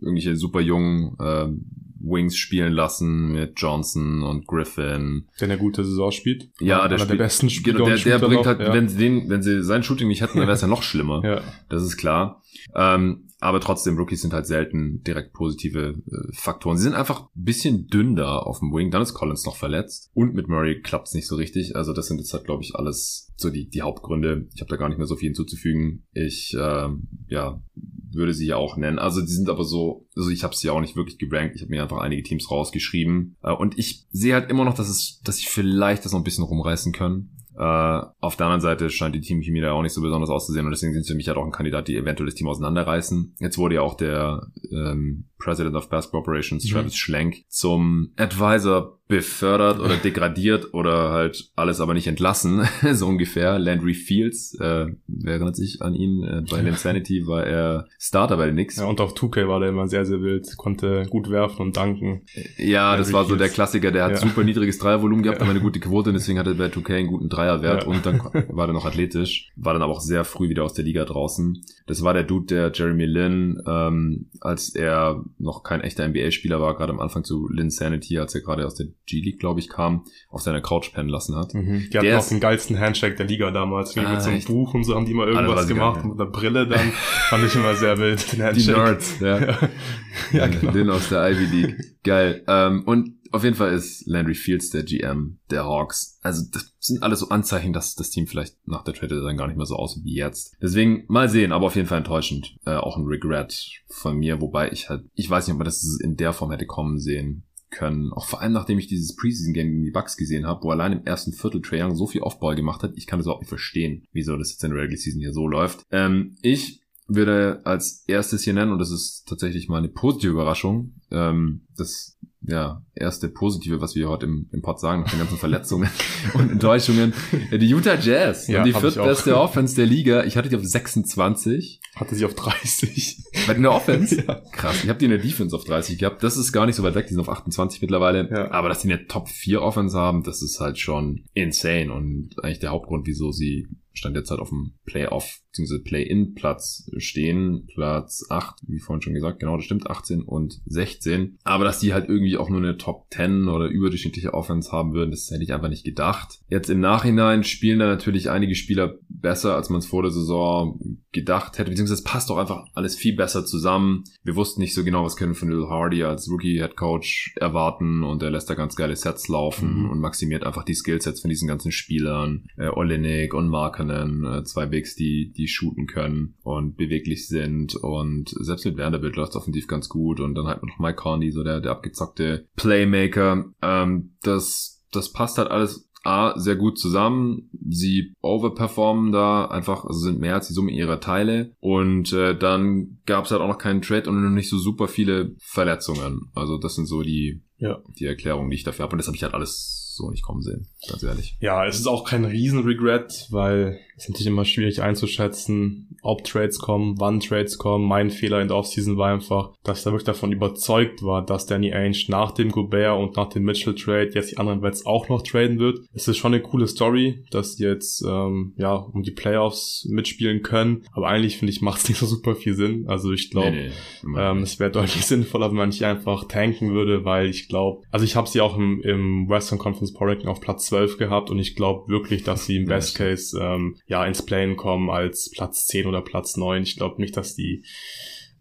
Speaker 1: irgendwelche super jungen äh, Wings spielen lassen mit Johnson und Griffin.
Speaker 2: Der eine gute Saison spielt.
Speaker 1: Ja, der,
Speaker 2: spielt,
Speaker 1: der
Speaker 2: besten Spieler.
Speaker 1: Genau, der, der bringt noch, halt, ja. wenn sie den, wenn sie sein Shooting nicht hätten, dann wäre es ja noch schlimmer. [LAUGHS] ja. Das ist klar. Ähm, aber trotzdem, Rookies sind halt selten direkt positive äh, Faktoren. Sie sind einfach ein bisschen dünn da auf dem Wing. Dann ist Collins noch verletzt. Und mit Murray klappt es nicht so richtig. Also das sind jetzt halt, glaube ich, alles so die, die Hauptgründe. Ich habe da gar nicht mehr so viel hinzuzufügen. Ich, äh, ja, würde sie ja auch nennen. Also die sind aber so, also ich habe sie ja auch nicht wirklich gerankt. Ich habe mir einfach einige Teams rausgeschrieben. Äh, und ich sehe halt immer noch, dass es, dass sie vielleicht das noch ein bisschen rumreißen können. Äh, auf der anderen Seite scheint die Teamchemie da auch nicht so besonders auszusehen und deswegen sind sie für mich halt auch ein Kandidat, die eventuell das Team auseinanderreißen. Jetzt wurde ja auch der ähm, President of Basketball Operations, mhm. Travis Schlenk, zum Advisor befördert oder degradiert oder halt alles aber nicht entlassen, [LAUGHS] so ungefähr. Landry Fields, äh, wer erinnert sich an ihn? Äh, bei Insanity war er Starter bei den Knicks.
Speaker 2: Ja, und auf 2K war der immer sehr, sehr wild, konnte gut werfen und danken.
Speaker 1: Ja, Landry das war Fields. so der Klassiker, der hat ja. super niedriges Dreiervolumen gehabt, ja. aber eine gute Quote und deswegen hatte er bei 2K einen guten Dreierwert ja. und dann war er noch athletisch, war dann aber auch sehr früh wieder aus der Liga draußen. Das war der Dude, der Jeremy Lin, ähm, als er noch kein echter NBA-Spieler war, gerade am Anfang zu Lin Sanity, als er gerade aus der G-League, glaube ich, kam, auf seiner Couch pennen lassen hat.
Speaker 2: Mhm. Die hatten der auch den geilsten Handshake der Liga damals. Ah, mit so einem echt? Buch und so haben die immer irgendwas gemacht. Geil, ja. Mit einer Brille dann [LAUGHS] fand ich immer sehr wild.
Speaker 1: Den Handshake. Die Nerds, ja. [LAUGHS] ja, ja genau. Den aus der Ivy League. Geil. Ähm, und auf jeden Fall ist Landry Fields der GM der Hawks. Also das sind alles so Anzeichen, dass das Team vielleicht nach der Trade dann gar nicht mehr so aussieht wie jetzt. Deswegen mal sehen, aber auf jeden Fall enttäuschend. Äh, auch ein Regret von mir, wobei ich halt, ich weiß nicht, ob man das in der Form hätte kommen sehen können. Auch vor allem, nachdem ich dieses Preseason-Game gegen die Bucks gesehen habe, wo allein im ersten Viertel Trae Young so viel Offball gemacht hat, ich kann das überhaupt nicht verstehen, wieso das jetzt in der Regular Season hier so läuft. Ähm, ich würde als erstes hier nennen, und das ist tatsächlich mal eine positive Überraschung, ähm, das ja, erste Positive, was wir heute im, im Pod sagen, nach den ganzen Verletzungen [LAUGHS] und Enttäuschungen. Die Utah Jazz, ja, die viertbeste Offense der Liga. Ich hatte die auf 26.
Speaker 2: Hatte sie auf 30.
Speaker 1: Bei in der Offense? [LAUGHS] ja. Krass, ich habe die in der Defense auf 30 gehabt. Das ist gar nicht so weit weg, die sind auf 28 mittlerweile. Ja. Aber dass die eine Top 4 Offense haben, das ist halt schon insane und eigentlich der Hauptgrund, wieso sie stand jetzt halt auf dem Playoff bzw. Play-in-Platz stehen. Platz 8, wie vorhin schon gesagt, genau, das stimmt, 18 und 16. Aber dass die halt irgendwie auch nur eine Top 10 oder überdurchschnittliche Offense haben würden, das hätte ich einfach nicht gedacht. Jetzt im Nachhinein spielen da natürlich einige Spieler besser, als man es vor der Saison gedacht hätte, beziehungsweise es passt doch einfach alles viel besser zusammen. Wir wussten nicht so genau, was können wir von Lil Hardy als Rookie-Head Coach erwarten und er lässt da ganz geile Sets laufen mhm. und maximiert einfach die Skillsets von diesen ganzen Spielern. Äh, Olenek und Markenen, äh, zwei Bigs, die, die die shooten können und beweglich sind und selbst mit Vanderbilt läuft es offensiv ganz gut und dann halt noch Mike Conley, so der, der abgezockte Playmaker. Ähm, das, das passt halt alles A, sehr gut zusammen. Sie overperformen da einfach, also sind mehr als die Summe ihrer Teile. Und äh, dann gab es halt auch noch keinen Trade und noch nicht so super viele Verletzungen. Also das sind so die, ja. die Erklärungen, die ich dafür habe. Und das habe ich halt alles so nicht kommen sehen, ganz ehrlich.
Speaker 2: Ja, es ist auch kein Riesen-Regret, weil ist natürlich immer schwierig einzuschätzen, ob Trades kommen, wann Trades kommen. Mein Fehler in der Offseason war einfach, dass ich da wirklich davon überzeugt war, dass Danny Ainge nach dem Gobert und nach dem Mitchell-Trade jetzt die anderen Wets auch noch traden wird. Es ist schon eine coole Story, dass die jetzt ähm, ja um die Playoffs mitspielen können, aber eigentlich finde ich macht es nicht so super viel Sinn. Also ich glaube, nee, nee, ähm, es wäre deutlich [LAUGHS] sinnvoller, wenn man nicht einfach tanken würde, weil ich glaube, also ich habe sie auch im, im Western Conference Power Ranking auf Platz 12 gehabt und ich glaube wirklich, dass sie im Best Case ähm, ja ins Playen kommen als Platz 10 oder Platz 9. Ich glaube nicht, dass die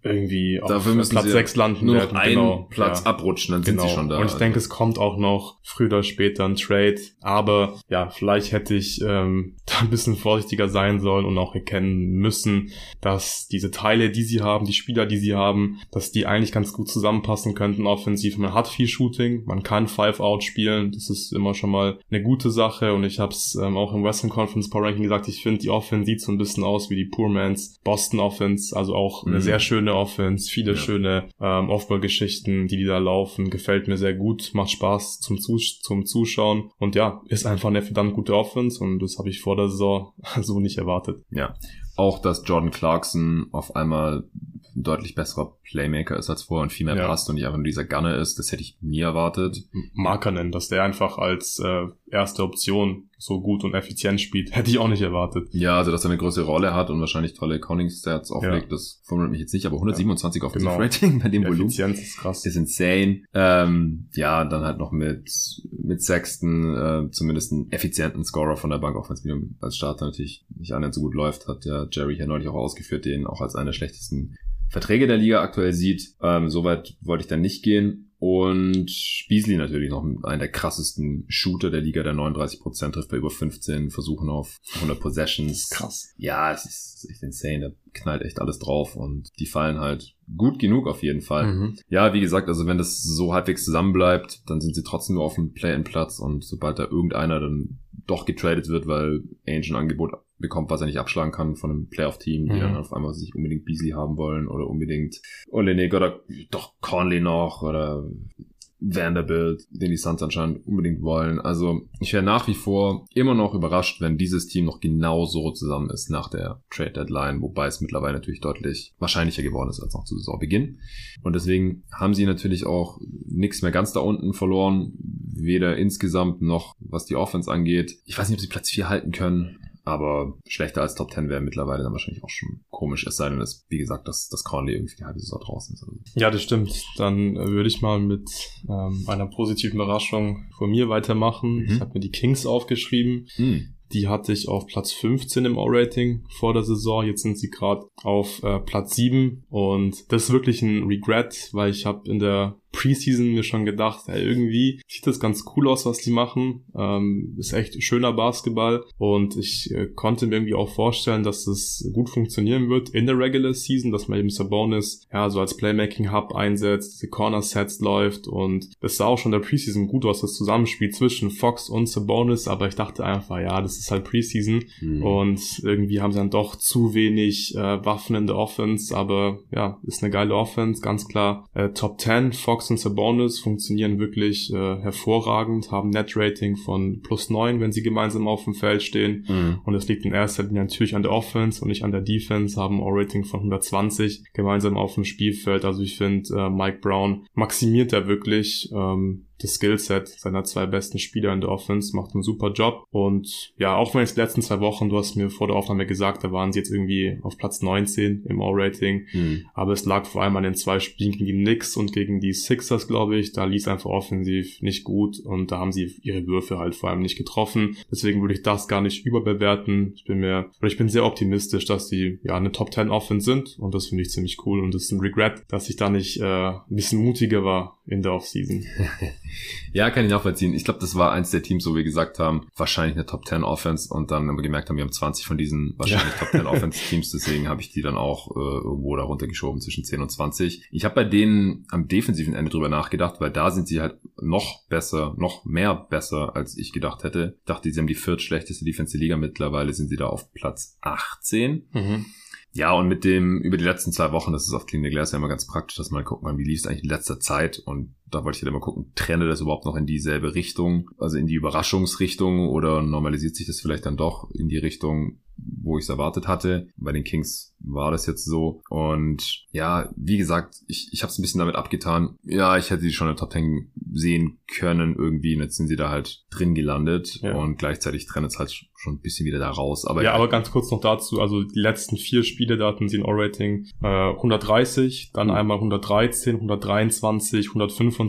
Speaker 2: irgendwie
Speaker 1: auf Dafür müssen Platz 6 landen nur werden. einen genau, Platz ja. abrutschen, dann genau. sind sie genau. schon da.
Speaker 2: Und ich denke, es kommt auch noch früher oder später ein Trade. Aber ja, vielleicht hätte ich ähm, [LAUGHS] da ein bisschen vorsichtiger sein sollen und auch erkennen müssen, dass diese Teile, die sie haben, die Spieler, die sie haben, dass die eigentlich ganz gut zusammenpassen könnten offensiv. Man hat viel Shooting, man kann Five-Out spielen, das ist immer schon mal eine gute Sache und ich habe es ähm, auch im Western Conference Power Ranking gesagt, ich finde, die Offense sieht so ein bisschen aus wie die Poor Man's Boston Offense, also auch eine mhm. sehr schöne schöne Offense, viele ja. schöne ähm, Offball-Geschichten, die die da laufen. Gefällt mir sehr gut, macht Spaß zum, Zus zum Zuschauen. Und ja, ist einfach eine verdammt gute Offense und das habe ich vor der Saison [LAUGHS] so nicht erwartet.
Speaker 1: Ja, auch, dass Jordan Clarkson auf einmal ein deutlich besserer Playmaker ist als vorher und viel mehr ja. passt und nicht einfach nur dieser Gunner ist, das hätte ich nie erwartet.
Speaker 2: Markanen, dass der einfach als äh, erste Option so gut und effizient spielt, [LAUGHS] hätte ich auch nicht erwartet.
Speaker 1: Ja, also dass er eine große Rolle hat und wahrscheinlich tolle Conning-Stats auflegt, ja. das verwundert mich jetzt nicht, aber 127 ja. Offensive genau. Rating bei dem Volumen.
Speaker 2: Effizienz ist krass.
Speaker 1: Ist insane. Ähm, ja, dann halt noch mit, mit Sexton, äh, zumindest einen effizienten Scorer von der Bank, auch wenn es als Starter natürlich nicht annähernd so gut läuft, hat der Jerry hier neulich auch ausgeführt, den auch als einer der schlechtesten Verträge der Liga aktuell sieht. Ähm, Soweit wollte ich dann nicht gehen. Und Beasley natürlich noch einer der krassesten Shooter der Liga, der 39% trifft bei über 15 Versuchen auf 100 Possessions.
Speaker 2: Krass.
Speaker 1: Ja, es ist echt insane. Da knallt echt alles drauf und die fallen halt gut genug auf jeden Fall. Mhm. Ja, wie gesagt, also wenn das so halbwegs zusammenbleibt, dann sind sie trotzdem nur auf dem Play-in-Platz und sobald da irgendeiner dann doch getradet wird, weil Ainge ein Angebot bekommt, was er nicht abschlagen kann von einem Playoff-Team, die mhm. dann auf einmal sich unbedingt Beasley haben wollen oder unbedingt Olenek oder doch Conley noch oder Vanderbilt, den die Suns anscheinend unbedingt wollen. Also ich wäre nach wie vor immer noch überrascht, wenn dieses Team noch genau so zusammen ist nach der Trade Deadline, wobei es mittlerweile natürlich deutlich wahrscheinlicher geworden ist als noch zu Saisonbeginn. Und deswegen haben sie natürlich auch nichts mehr ganz da unten verloren, weder insgesamt noch was die Offense angeht. Ich weiß nicht, ob sie Platz 4 halten können. Aber schlechter als Top 10 wäre mittlerweile dann wahrscheinlich auch schon komisch. Es sei denn, dass, wie gesagt, dass, dass Conley irgendwie die halbe Saison draußen ist.
Speaker 2: Ja, das stimmt. Dann würde ich mal mit ähm, einer positiven Überraschung von mir weitermachen. Mhm. Ich habe mir die Kings aufgeschrieben. Mhm. Die hatte ich auf Platz 15 im O-Rating vor der Saison. Jetzt sind sie gerade auf äh, Platz 7 und das ist wirklich ein Regret, weil ich habe in der Preseason mir schon gedacht, ey, irgendwie sieht das ganz cool aus, was die machen. Ähm, ist echt schöner Basketball und ich äh, konnte mir irgendwie auch vorstellen, dass es gut funktionieren wird in der Regular Season, dass man eben Sabonis ja so als Playmaking Hub einsetzt, diese Corner Sets läuft und das sah auch schon der Preseason gut aus, das Zusammenspiel zwischen Fox und Sabonis, aber ich dachte einfach, ja, das ist halt Preseason mhm. und irgendwie haben sie dann doch zu wenig äh, Waffen in der Offense, aber ja, ist eine geile Offense, ganz klar. Äh, Top 10 Fox Fox und Sabonis funktionieren wirklich äh, hervorragend, haben Net-Rating von plus neun, wenn sie gemeinsam auf dem Feld stehen. Mhm. Und es liegt in erster Linie natürlich an der Offense und nicht an der Defense, haben ein rating von 120 gemeinsam auf dem Spielfeld. Also ich finde, äh, Mike Brown maximiert da wirklich ähm, das Skillset seiner zwei besten Spieler in der Offense, macht einen super Job. Und ja, auch wenn es die letzten zwei Wochen, du hast mir vor der Aufnahme gesagt, da waren sie jetzt irgendwie auf Platz 19 im All-Rating. Mhm. Aber es lag vor allem an den zwei Spielen gegen die Knicks und gegen die Sixers, glaube ich. Da ließ einfach offensiv nicht gut und da haben sie ihre Würfe halt vor allem nicht getroffen. Deswegen würde ich das gar nicht überbewerten. Ich bin mir, oder ich bin sehr optimistisch, dass sie ja eine Top 10 Offense sind und das finde ich ziemlich cool und das ist ein Regret, dass ich da nicht äh, ein bisschen mutiger war in der Offseason. [LAUGHS]
Speaker 1: ja, kann ich nachvollziehen. Ich glaube, das war eins der Teams, wo wir gesagt haben, wahrscheinlich eine Top 10 Offense und dann haben wir gemerkt haben, wir haben 20 von diesen wahrscheinlich ja. [LAUGHS] Top 10 Offense Teams, deswegen habe ich die dann auch äh, irgendwo darunter geschoben zwischen 10 und 20. Ich habe bei denen am defensiven Ende drüber nachgedacht, weil da sind sie halt noch besser, noch mehr besser, als ich gedacht hätte. Ich dachte, sie haben die viertschlechteste Defensive Liga mittlerweile, sind sie da auf Platz 18. Mhm. Ja, und mit dem, über die letzten zwei Wochen, das ist auf Clean the Glass ja immer ganz praktisch, dass man gucken kann, wie lief es eigentlich in letzter Zeit? Und da wollte ich halt immer gucken, trenne das überhaupt noch in dieselbe Richtung, also in die Überraschungsrichtung oder normalisiert sich das vielleicht dann doch in die Richtung, wo ich es erwartet hatte. Bei den Kings war das jetzt so. Und ja, wie gesagt, ich, ich habe es ein bisschen damit abgetan. Ja, ich hätte sie schon in der Top 10 sehen können irgendwie. Und jetzt sind sie da halt drin gelandet. Ja. Und gleichzeitig trennt es halt schon ein bisschen wieder da raus. Aber
Speaker 2: ja, aber ganz kurz noch dazu. Also die letzten vier Spiele, da hatten sie ein O-Rating äh, 130, dann mhm. einmal 113, 123, 125.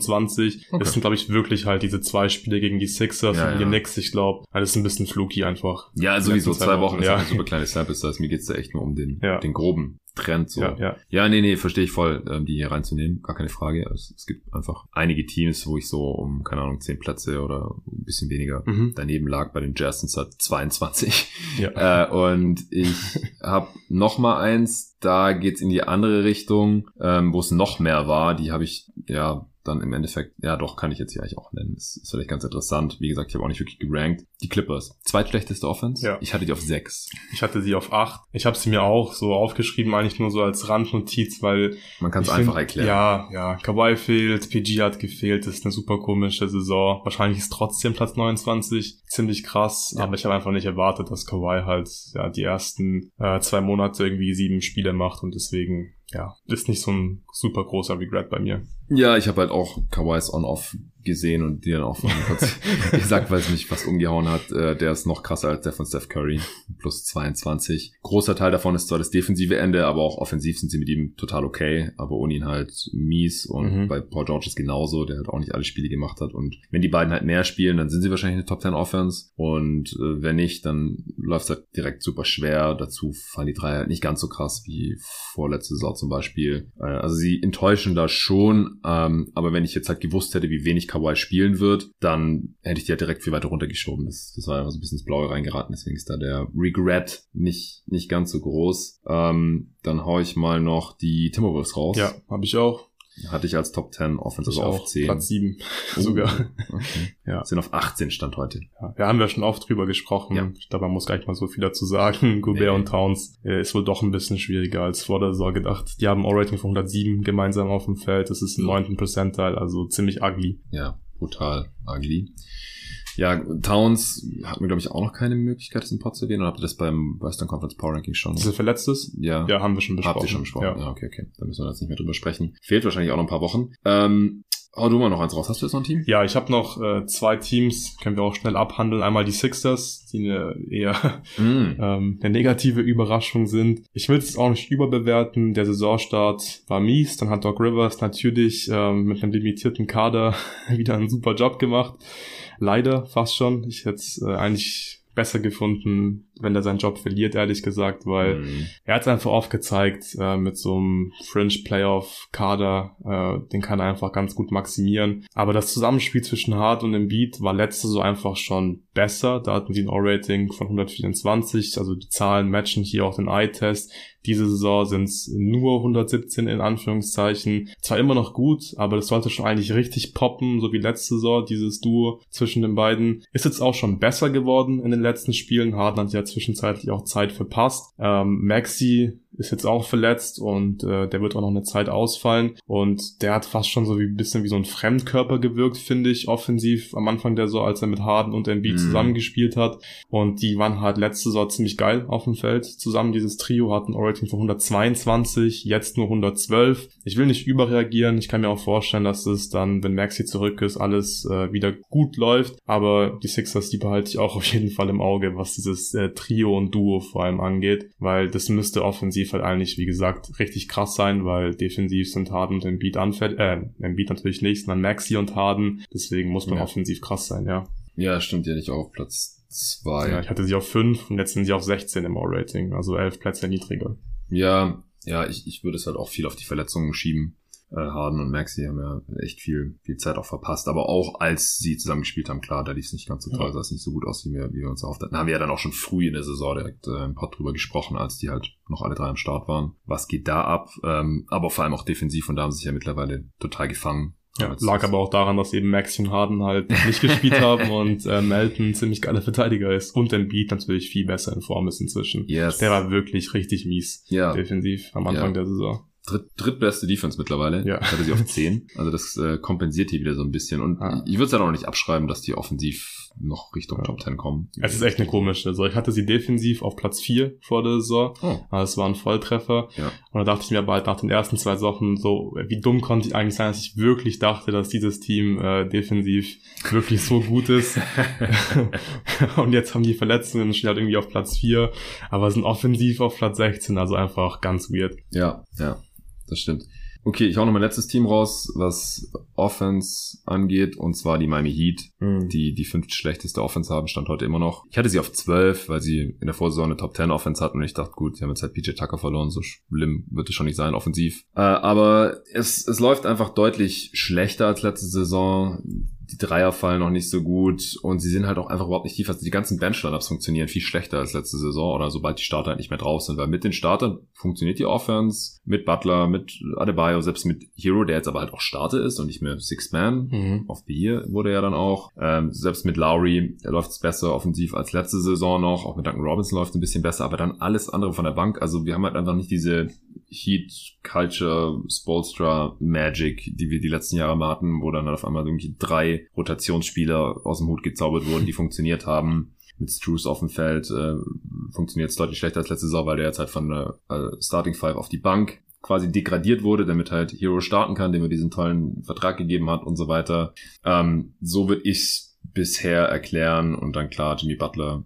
Speaker 2: Okay. Das sind, glaube ich, wirklich halt diese zwei Spiele gegen die Sixers ja, und die ja. Knicks, ich glaube. Ist ein bisschen fluky einfach.
Speaker 1: Ja, sowieso zwei, zwei Wochen. Wochen. Ja, eine super kleine Sample Size. Mir geht's da echt nur um den, ja. den groben Trend so. Ja, ja. ja nee, nee, verstehe ich voll, ähm, die hier reinzunehmen. Gar keine Frage. Es, es, gibt einfach einige Teams, wo ich so um, keine Ahnung, zehn Plätze oder ein bisschen weniger mhm. daneben lag. Bei den Jazzens hat 22. Ja. [LAUGHS] Äh, und ich [LAUGHS] habe noch mal eins, da geht's in die andere Richtung, ähm, wo es noch mehr war. Die habe ich ja dann im Endeffekt, ja doch, kann ich jetzt hier eigentlich auch nennen. Das ist vielleicht ganz interessant. Wie gesagt, ich habe auch nicht wirklich gerankt. Die Clippers. Zweitschlechteste Offense. Ja. Ich hatte die auf sechs.
Speaker 2: Ich hatte sie auf acht. Ich habe sie mir auch so aufgeschrieben, eigentlich nur so als Randnotiz, weil...
Speaker 1: Man kann es einfach find, erklären.
Speaker 2: Ja, ja. Kawhi fehlt, PG hat gefehlt. Das ist eine super komische Saison. Wahrscheinlich ist trotzdem Platz 29 ziemlich krass. Ja. Aber ich habe einfach nicht erwartet, dass Kawhi halt ja die ersten äh, zwei Monate irgendwie sieben Spiele macht und deswegen ja, ist nicht so ein super großer Regret bei mir.
Speaker 1: Ja, ich habe halt auch Kawhi's On-Off gesehen und die dann auch von kurz [LAUGHS] gesagt, weil es mich fast umgehauen hat. Äh, der ist noch krasser als der von Steph Curry. Plus 22. Großer Teil davon ist zwar das defensive Ende, aber auch offensiv sind sie mit ihm total okay. Aber ohne ihn halt mies. Und mhm. bei Paul George ist genauso, der halt auch nicht alle Spiele gemacht hat. Und wenn die beiden halt mehr spielen, dann sind sie wahrscheinlich eine Top 10 Offense. Und äh, wenn nicht, dann läuft es halt direkt super schwer. Dazu fallen die drei halt nicht ganz so krass wie vorletzte Saison zum Beispiel. Äh, also sie enttäuschen da schon. Ähm, aber wenn ich jetzt halt gewusst hätte, wie wenig Kawhi spielen wird, dann hätte ich die ja direkt viel weiter runtergeschoben. Das, das war einfach so ein bisschen ins Blaue reingeraten, deswegen ist da der Regret nicht, nicht ganz so groß. Ähm, dann hau ich mal noch die Timberwolves raus.
Speaker 2: Ja, habe ich auch.
Speaker 1: Hatte ich als Top 10 Offensive
Speaker 2: also auf 10. Platz 7 oh, [LAUGHS] sogar.
Speaker 1: Okay. Ja. Sind auf 18 Stand heute.
Speaker 2: Ja, wir haben ja schon oft drüber gesprochen. Ja. Ich glaube, man muss gar nicht mal so viel dazu sagen. [LAUGHS] Gobert nee. und Towns äh, ist wohl doch ein bisschen schwieriger als vor der Saison gedacht. Die haben All-Rating von 107 gemeinsam auf dem Feld. Das ist ein 9. Percentile, also ziemlich ugly.
Speaker 1: Ja, brutal ugly. Ja, Towns hat mir, glaube ich, auch noch keine Möglichkeit, das im Pod zu erwähnen. Oder habt ihr das beim Western Conference Power Ranking schon?
Speaker 2: Das ist verletztes?
Speaker 1: Ja.
Speaker 2: Ja, haben wir schon besprochen.
Speaker 1: Habt ihr schon besprochen? Ja. ja, okay, okay. Da müssen wir jetzt nicht mehr drüber sprechen. Fehlt wahrscheinlich auch noch ein paar Wochen. Ähm, Hau du mal noch eins raus. Hast du jetzt noch ein Team?
Speaker 2: Ja, ich habe noch äh, zwei Teams, können wir auch schnell abhandeln. Einmal die Sixers, die eine eher mm. [LAUGHS] ähm, eine negative Überraschung sind. Ich will es auch nicht überbewerten. Der Saisonstart war mies. Dann hat Doc Rivers natürlich ähm, mit einem limitierten Kader [LAUGHS] wieder einen super Job gemacht. Leider fast schon. Ich hätte es äh, eigentlich besser gefunden, wenn er seinen Job verliert, ehrlich gesagt, weil mhm. er hat einfach aufgezeigt, äh, mit so einem Fringe Playoff Kader, äh, den kann er einfach ganz gut maximieren. Aber das Zusammenspiel zwischen Hart und Embiid war letzte so einfach schon besser. Da hatten sie ein O-Rating von 124, also die Zahlen matchen hier auch den Eye-Test. Diese Saison sind es nur 117 in Anführungszeichen. Zwar immer noch gut, aber das sollte schon eigentlich richtig poppen, so wie letzte Saison, dieses Duo zwischen den beiden. Ist jetzt auch schon besser geworden in den letzten Spielen. Harden hat ja zwischenzeitlich auch Zeit verpasst. Ähm, Maxi ist jetzt auch verletzt und äh, der wird auch noch eine Zeit ausfallen. Und der hat fast schon so wie ein bisschen wie so ein Fremdkörper gewirkt, finde ich, offensiv am Anfang der Saison, als er mit Harden und Embiid mm. zusammengespielt hat. Und die waren halt letzte Saison ziemlich geil auf dem Feld. Zusammen dieses Trio hatten Orating von 122, jetzt nur 112. Ich will nicht überreagieren. Ich kann mir auch vorstellen, dass es dann, wenn Maxi zurück ist, alles äh, wieder gut läuft. Aber die Sixers, die behalte ich auch [LAUGHS] auf jeden Fall im Auge, was dieses äh, Trio und Duo vor allem angeht, weil das müsste offensiv halt eigentlich, wie gesagt, richtig krass sein, weil defensiv sind Harden und Embiid anfällig, äh, Embiid natürlich nicht, sondern Maxi und Harden, deswegen muss man ja. offensiv krass sein, ja.
Speaker 1: Ja, stimmt ja nicht auf Platz zwei.
Speaker 2: Ja, ich hatte sie auf fünf und jetzt sind sie auf 16 im All-Rating, also elf Plätze niedriger.
Speaker 1: Ja, ja, ich, ich würde es halt auch viel auf die Verletzungen schieben. Äh, Harden und Maxi haben ja echt viel, viel Zeit auch verpasst. Aber auch als sie zusammen gespielt haben, klar, da lief es nicht ganz so toll, ja. sah es nicht so gut aus, wie wir, wie wir uns erhofft hatten. Da haben wir ja dann auch schon früh in der Saison direkt äh, ein paar drüber gesprochen, als die halt noch alle drei am Start waren. Was geht da ab? Ähm, aber vor allem auch defensiv und da haben sie sich ja mittlerweile total gefangen.
Speaker 2: Ja, lag aber auch daran, dass eben Maxi und Harden halt nicht gespielt [LAUGHS] haben und äh, Melton ziemlich geiler Verteidiger ist und Beat natürlich viel besser in Form ist inzwischen. Yes. Der war wirklich richtig mies ja. defensiv am Anfang ja. der Saison
Speaker 1: dritt, drittbeste Defense mittlerweile. Ja. Ich hatte sie auf 10. Also das äh, kompensiert hier wieder so ein bisschen. Und ah. ich würde es ja auch nicht abschreiben, dass die offensiv noch Richtung ja. Top 10 kommen.
Speaker 2: Es ist echt eine komische. Also ich hatte sie defensiv auf Platz 4 vor der Saison. Oh. Also es war ein Volltreffer. Ja. Und da dachte ich mir bald nach den ersten zwei Wochen so, wie dumm konnte ich eigentlich sein, dass ich wirklich dachte, dass dieses Team äh, defensiv wirklich so gut ist. [LAUGHS] [LAUGHS] und jetzt haben die Verletzungen und stehen halt irgendwie auf Platz 4, aber sind offensiv auf Platz 16, also einfach ganz weird.
Speaker 1: Ja, ja das stimmt. Okay, ich hau noch mein letztes Team raus, was Offense angeht, und zwar die Miami Heat, mhm. die die fünft schlechteste Offense haben, stand heute immer noch. Ich hatte sie auf zwölf, weil sie in der Vorsaison eine Top 10 Offense hatten und ich dachte, gut, sie haben jetzt halt PJ Tucker verloren, so schlimm wird es schon nicht sein, offensiv. Äh, aber es, es läuft einfach deutlich schlechter als letzte Saison die Dreier fallen noch nicht so gut und sie sind halt auch einfach überhaupt nicht tief. Also die ganzen Bench-Lineups funktionieren viel schlechter als letzte Saison oder sobald die Starter halt nicht mehr drauf sind, weil mit den Startern funktioniert die Offense, mit Butler, mit Adebayo, selbst mit Hero, der jetzt aber halt auch Starter ist und nicht mehr Six Man. Mhm. Auf Year wurde er dann auch. Ähm, selbst mit Lowry läuft es besser offensiv als letzte Saison noch. Auch mit Duncan Robinson läuft es ein bisschen besser, aber dann alles andere von der Bank. Also wir haben halt einfach nicht diese Heat Culture Spolstra Magic, die wir die letzten Jahre mal hatten, wo dann auf einmal irgendwie drei Rotationsspieler aus dem Hut gezaubert wurden, die funktioniert haben. Mit Struce auf dem Feld äh, funktioniert es deutlich schlechter als letzte Saison, weil der jetzt halt von der äh, Starting Five auf die Bank quasi degradiert wurde, damit halt Hero starten kann, dem er diesen tollen Vertrag gegeben hat und so weiter. Ähm, so würde ich bisher erklären und dann klar, Jimmy Butler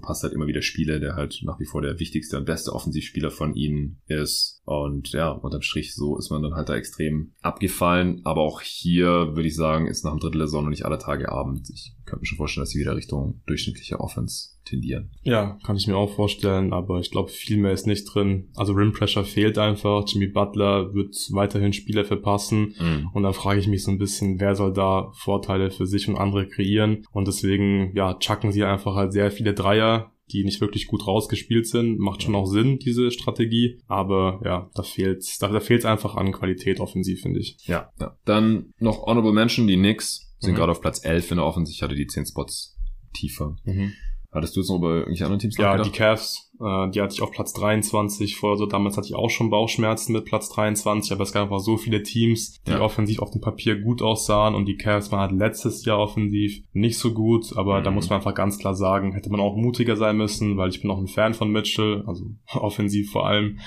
Speaker 1: verpasst halt immer wieder Spiele, der halt nach wie vor der wichtigste und beste Offensivspieler von ihnen ist. Und ja, unterm Strich, so ist man dann halt da extrem abgefallen. Aber auch hier würde ich sagen, ist nach dem Drittel der Sonne nicht alle Tage Abend. Ich könnte mir schon vorstellen, dass sie wieder Richtung durchschnittliche Offense tendieren.
Speaker 2: Ja, kann ich mir auch vorstellen, aber ich glaube, viel mehr ist nicht drin. Also Rim Pressure fehlt einfach. Jimmy Butler wird weiterhin Spiele verpassen. Mhm. Und da frage ich mich so ein bisschen, wer soll da Vorteile für sich und andere kreieren? Und deswegen, ja, chucken sie einfach halt sehr viele Dreier die nicht wirklich gut rausgespielt sind. Macht schon auch Sinn, diese Strategie. Aber ja, da fehlt's, da, da fehlt's einfach an Qualität offensiv, finde ich.
Speaker 1: Ja, ja. Dann noch Honorable Mention, die Knicks sind mhm. gerade auf Platz 11 in der Offensive. Ich hatte die 10 Spots tiefer. Mhm. Hattest du jetzt noch über irgendwelche anderen Teams
Speaker 2: Ja, die Cavs, äh, die hatte ich auf Platz 23 vor. So damals hatte ich auch schon Bauchschmerzen mit Platz 23, aber es gab einfach so viele Teams, die ja. offensiv auf dem Papier gut aussahen und die Cavs waren halt letztes Jahr offensiv nicht so gut, aber mhm. da muss man einfach ganz klar sagen, hätte man auch mutiger sein müssen, weil ich bin auch ein Fan von Mitchell, also [LAUGHS] offensiv vor allem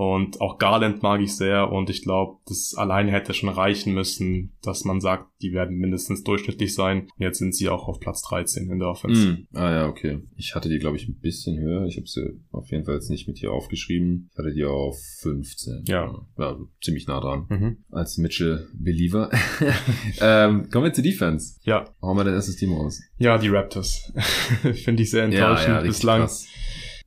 Speaker 2: und auch Garland mag ich sehr und ich glaube, das alleine hätte schon reichen müssen, dass man sagt, die werden mindestens durchschnittlich sein. Jetzt sind sie auch auf Platz 13 in der Offense.
Speaker 1: Mm. Ah ja, okay. Ich hatte die, glaube ich, ein bisschen höher. Ich habe sie auf jeden Fall jetzt nicht mit hier aufgeschrieben. Ich hatte die auf 15.
Speaker 2: Ja.
Speaker 1: Ja, ziemlich nah dran. Mhm. Als Mitchell-Believer. [LAUGHS] ähm, kommen wir zur Defense.
Speaker 2: Ja.
Speaker 1: Hauen wir dein erstes Team raus.
Speaker 2: Ja, die Raptors. [LAUGHS] Finde ich sehr enttäuschend ja, ja, bislang. Krass.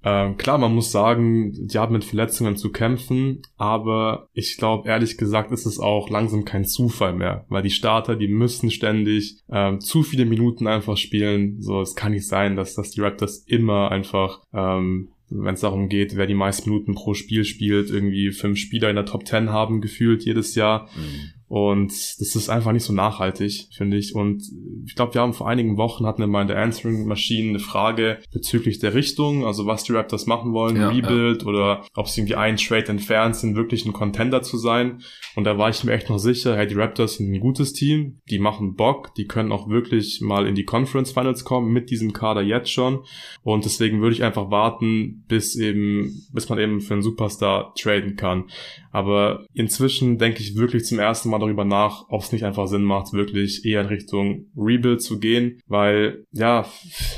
Speaker 2: Ähm, klar, man muss sagen, die haben mit Verletzungen zu kämpfen, aber ich glaube, ehrlich gesagt, ist es auch langsam kein Zufall mehr, weil die Starter, die müssen ständig ähm, zu viele Minuten einfach spielen. So, es kann nicht sein, dass, dass die Raptors immer einfach ähm, wenn es darum geht, wer die meisten Minuten pro Spiel spielt, irgendwie fünf Spieler in der Top 10 haben gefühlt jedes Jahr. Mhm. Und das ist einfach nicht so nachhaltig, finde ich. Und ich glaube, wir haben vor einigen Wochen hatten wir mal in der Answering Machine eine Frage bezüglich der Richtung, also was die Raptors machen wollen, ja, Rebuild ja. oder ob sie irgendwie einen Trade entfernt sind, wirklich ein Contender zu sein. Und da war ich mir echt noch sicher, hey, die Raptors sind ein gutes Team, die machen Bock, die können auch wirklich mal in die Conference Finals kommen mit diesem Kader jetzt schon. Und deswegen würde ich einfach warten, bis eben, bis man eben für einen Superstar traden kann. Aber inzwischen denke ich wirklich zum ersten Mal darüber nach, ob es nicht einfach Sinn macht, wirklich eher in Richtung Rebuild zu gehen, weil ja,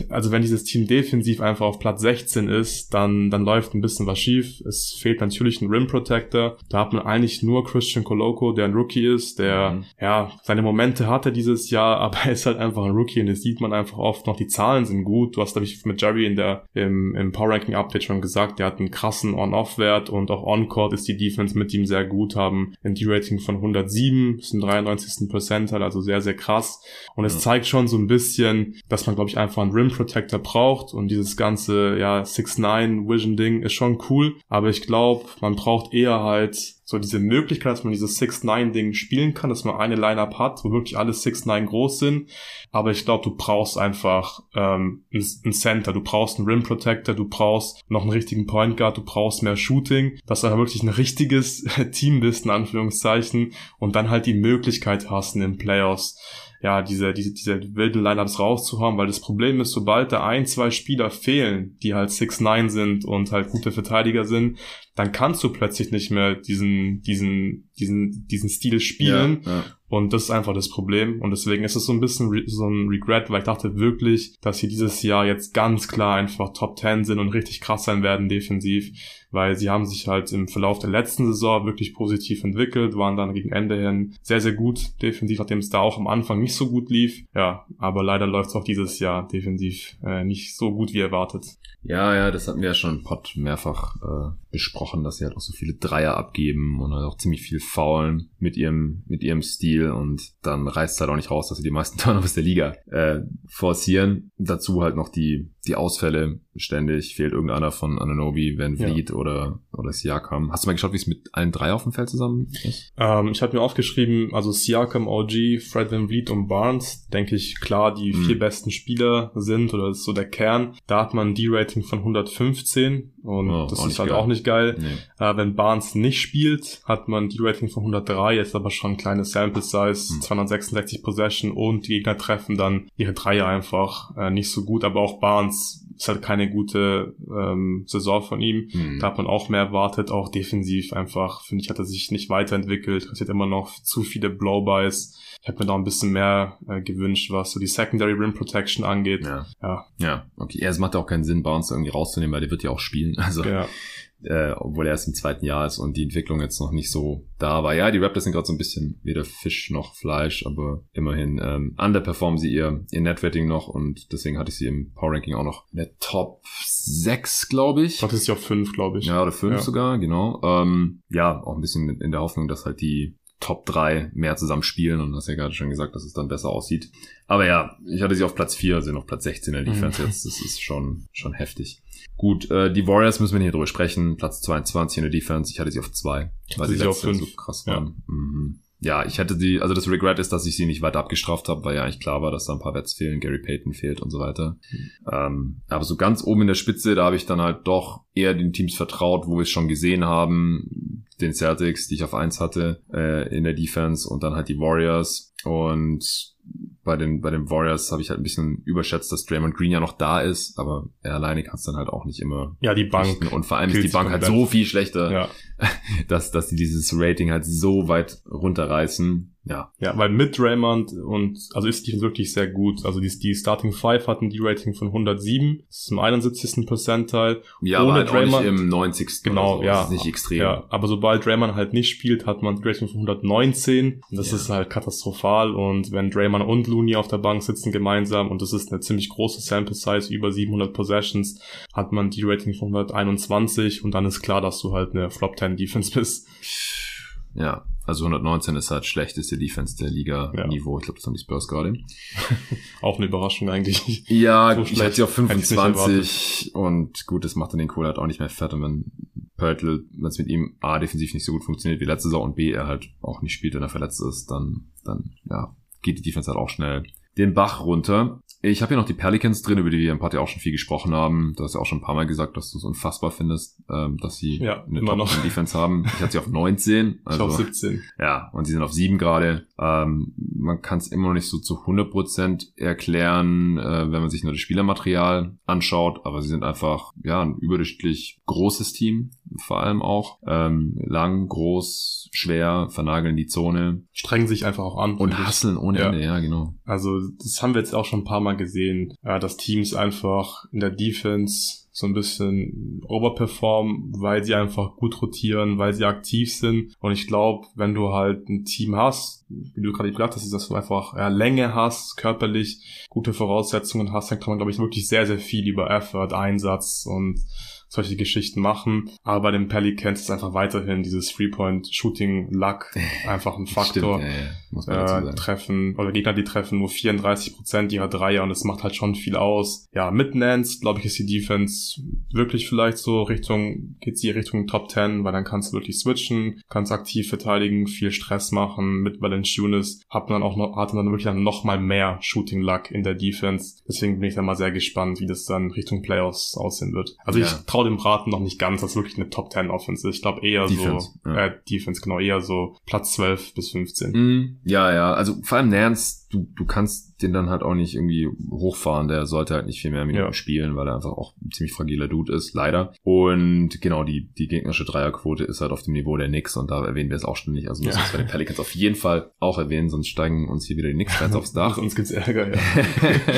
Speaker 2: also wenn dieses Team defensiv einfach auf Platz 16 ist, dann dann läuft ein bisschen was schief. Es fehlt natürlich ein Rim Protector. Da hat man eigentlich nur Christian Coloco, der ein Rookie ist, der mhm. ja seine Momente hatte dieses Jahr, [LAUGHS] aber er ist halt einfach ein Rookie und das sieht man einfach oft noch. Die Zahlen sind gut. Du hast glaube ich mit Jerry in der im, im Power Ranking Update schon gesagt, der hat einen krassen On-Off-Wert und auch On-Court ist die Defense mit ihm sehr gut, haben ein D-Rating von 107, ist ein 93. Percentile, also sehr, sehr krass. Und es ja. zeigt schon so ein bisschen, dass man, glaube ich, einfach einen Rim Protector braucht und dieses ganze, ja, 6-9 Vision-Ding ist schon cool, aber ich glaube, man braucht eher halt so diese Möglichkeit, dass man dieses 6-9-Ding spielen kann, dass man eine Line-Up hat, wo wirklich alle 6-9 groß sind. Aber ich glaube, du brauchst einfach ähm, ein Center, du brauchst einen Rim Protector, du brauchst noch einen richtigen Point Guard, du brauchst mehr Shooting, dass du wirklich ein richtiges [LAUGHS] Team bist, in Anführungszeichen, und dann halt die Möglichkeit hast in den Playoffs ja, diese, diese, diese wilden Lineups rauszuhauen, weil das Problem ist, sobald da ein, zwei Spieler fehlen, die halt 6-9 sind und halt gute Verteidiger sind, dann kannst du plötzlich nicht mehr diesen, diesen, diesen, diesen Stil spielen. Ja, ja. Und das ist einfach das Problem. Und deswegen ist es so ein bisschen so ein Regret, weil ich dachte wirklich, dass sie dieses Jahr jetzt ganz klar einfach Top 10 sind und richtig krass sein werden defensiv weil sie haben sich halt im Verlauf der letzten Saison wirklich positiv entwickelt, waren dann gegen Ende hin sehr, sehr gut defensiv, nachdem es da auch am Anfang nicht so gut lief. Ja, aber leider läuft es auch dieses Jahr defensiv äh, nicht so gut wie erwartet.
Speaker 1: Ja, ja, das hatten wir ja schon im Pod mehrfach äh, besprochen, dass sie halt auch so viele Dreier abgeben und halt auch ziemlich viel faulen mit ihrem, mit ihrem Stil und dann reißt es halt auch nicht raus, dass sie die meisten [LAUGHS] Turnovers der Liga äh, forcieren. Dazu halt noch die, die Ausfälle ständig, fehlt irgendeiner von Ananobi, Van Vliet ja. oder, oder Siakam. Hast du mal geschaut, wie es mit allen drei auf dem Feld zusammen ist?
Speaker 2: Ähm, ich hatte mir aufgeschrieben, also Siakam, OG, Fred Van Vliet und Barnes, denke ich, klar, die mhm. vier besten Spieler sind oder das ist so der Kern. Da hat man die Rating von 115 und oh, das ist halt geil. auch nicht geil. Nee. Äh, wenn Barnes nicht spielt, hat man die Rating von 103, jetzt aber schon ein kleines Sample Size, hm. 266 Possession und die Gegner treffen dann ihre Dreier einfach äh, nicht so gut, aber auch Barnes ist halt keine gute ähm, Saison von ihm. Hm. Da hat man auch mehr erwartet, auch defensiv einfach, finde ich, hat er sich nicht weiterentwickelt. Es hat immer noch zu viele Blow-Bys. Ich hätte mir da ein bisschen mehr äh, gewünscht, was so die Secondary Rim Protection angeht.
Speaker 1: Ja. Ja, ja okay. Ja, es macht auch keinen Sinn, Bounce irgendwie rauszunehmen, weil der wird ja auch spielen. [LAUGHS] Also ja äh, obwohl er erst im zweiten Jahr ist und die Entwicklung jetzt noch nicht so da war. Ja, die Raptors sind gerade so ein bisschen weder Fisch noch Fleisch, aber immerhin ähm, underperformen sie ihr, ihr Netrating noch und deswegen hatte ich sie im Power Ranking auch noch in der Top 6, glaube ich.
Speaker 2: Hatte sie auf 5, glaube ich.
Speaker 1: Ja, oder 5 ja. sogar, genau. Ähm, ja, auch ein bisschen in der Hoffnung, dass halt die Top 3 mehr zusammen spielen und hast ja gerade schon gesagt, dass es dann besser aussieht. Aber ja, ich hatte sie auf Platz 4, sind auf Platz 16 in der Defense mhm. jetzt. Das ist schon, schon heftig. Gut, äh, die Warriors müssen wir nicht drüber sprechen. Platz 22 in der Defense. Ich hatte sie auf 2, weil sie letztes Jahr so krass waren. Ja. Mhm. Ja, ich hätte die, also das Regret ist, dass ich sie nicht weiter abgestraft habe, weil ja eigentlich klar war, dass da ein paar Wets fehlen, Gary Payton fehlt und so weiter. Mhm. Ähm, aber so ganz oben in der Spitze, da habe ich dann halt doch eher den Teams vertraut, wo wir es schon gesehen haben. Den Celtics, die ich auf 1 hatte, äh, in der Defense und dann halt die Warriors. Und bei den, bei den Warriors habe ich halt ein bisschen überschätzt, dass Draymond Green ja noch da ist, aber er alleine kann es dann halt auch nicht immer.
Speaker 2: Ja, die Bank.
Speaker 1: Richten. Und vor allem ist die Bank halt so viel schlechter, ja. [LAUGHS] dass, dass die dieses Rating halt so weit runterreißen, ja.
Speaker 2: Ja, weil mit Draymond und, also ist die wirklich sehr gut. Also die, die Starting Five hatten die Rating von 107, das ist im 71. Percentile.
Speaker 1: Ja, Ohne aber halt Draymond, auch nicht im 90.
Speaker 2: Genau, so. ja.
Speaker 1: Das ist nicht extrem.
Speaker 2: Ja, aber sobald Draymond halt nicht spielt, hat man die Rating von 119. Und das ja. ist halt katastrophal. Und wenn Draymond und Looney auf der Bank sitzen gemeinsam, und das ist eine ziemlich große Sample Size, über 700 Possessions, hat man die Rating von 121. Und dann ist klar, dass du halt eine Flop 10 Defense bist.
Speaker 1: Ja, also 119 ist halt schlechteste Defense der Liga-Niveau. Ja. Ich glaube, das haben die Spurs gerade. [LAUGHS]
Speaker 2: Auch eine Überraschung eigentlich.
Speaker 1: Ja, so ich hatte sie auf 25 und gut, das macht dann den Kohl halt auch nicht mehr fett. Und wenn Pörtl, wenn es mit ihm A, defensiv nicht so gut funktioniert wie letzte Saison und B, er halt auch nicht spielt, wenn er verletzt ist, dann, dann, ja, geht die Defense halt auch schnell den Bach runter. Ich habe hier noch die Pelicans drin, über die wir im Part ja auch schon viel gesprochen haben. Du hast ja auch schon ein paar Mal gesagt, dass du es unfassbar findest, ähm, dass sie
Speaker 2: ja, eine immer noch.
Speaker 1: Defense haben. Ich hatte sie auf 19. [LAUGHS]
Speaker 2: Also, ich auf 17.
Speaker 1: Ja, und sie sind auf 7 gerade. Ähm, man kann es immer noch nicht so zu 100% erklären, äh, wenn man sich nur das Spielermaterial anschaut, aber sie sind einfach ja ein überdurchschnittlich großes Team vor allem auch. Ähm, lang, groß, schwer, vernageln die Zone.
Speaker 2: Strengen sich einfach auch an.
Speaker 1: Und hasseln ohne ja. Ende, ja, genau.
Speaker 2: Also das haben wir jetzt auch schon ein paar Mal gesehen, ja, dass Teams einfach in der Defense so ein bisschen overperformen, weil sie einfach gut rotieren, weil sie aktiv sind. Und ich glaube, wenn du halt ein Team hast, wie du gerade gesagt hast, dass du einfach ja, Länge hast, körperlich gute Voraussetzungen hast, dann kann man, glaube ich, wirklich sehr, sehr viel über Effort, Einsatz und solche Geschichten machen. Aber bei den Pelicans ist einfach weiterhin dieses Three-Point-Shooting-Luck [LAUGHS] einfach ein Faktor. Stimmt, ja, ja. Äh, treffen, oder Gegner, die treffen nur 34% ihrer Dreier und das macht halt schon viel aus. Ja, mit Nance, glaube ich, ist die Defense wirklich vielleicht so Richtung, geht sie Richtung Top 10, weil dann kannst du wirklich switchen, kannst aktiv verteidigen, viel Stress machen. Mit Valanciunas hat man dann auch noch, hat man dann wirklich dann noch mal mehr Shooting-Luck in der Defense. Deswegen bin ich dann mal sehr gespannt, wie das dann Richtung Playoffs aussehen wird. Also ja. ich traue dem Braten noch nicht ganz, dass wirklich eine Top 10 Offense ist. Ich glaube eher Defense, so, ja. äh, Defense, genau, eher so Platz 12 bis 15.
Speaker 1: Mm, ja, ja, also vor allem Nance, du, du kannst den dann halt auch nicht irgendwie hochfahren, der sollte halt nicht viel mehr Minuten ja. spielen, weil er einfach auch ein ziemlich fragiler Dude ist, leider. Und genau, die, die gegnerische Dreierquote ist halt auf dem Niveau der Knicks und da erwähnen wir es auch ständig, also müssen ja. wir bei den Pelicans auf jeden Fall auch erwähnen, sonst steigen uns hier wieder die Knicks-Fans aufs Dach. [LAUGHS]
Speaker 2: Sonst gibt's Ärger, ja. [LAUGHS]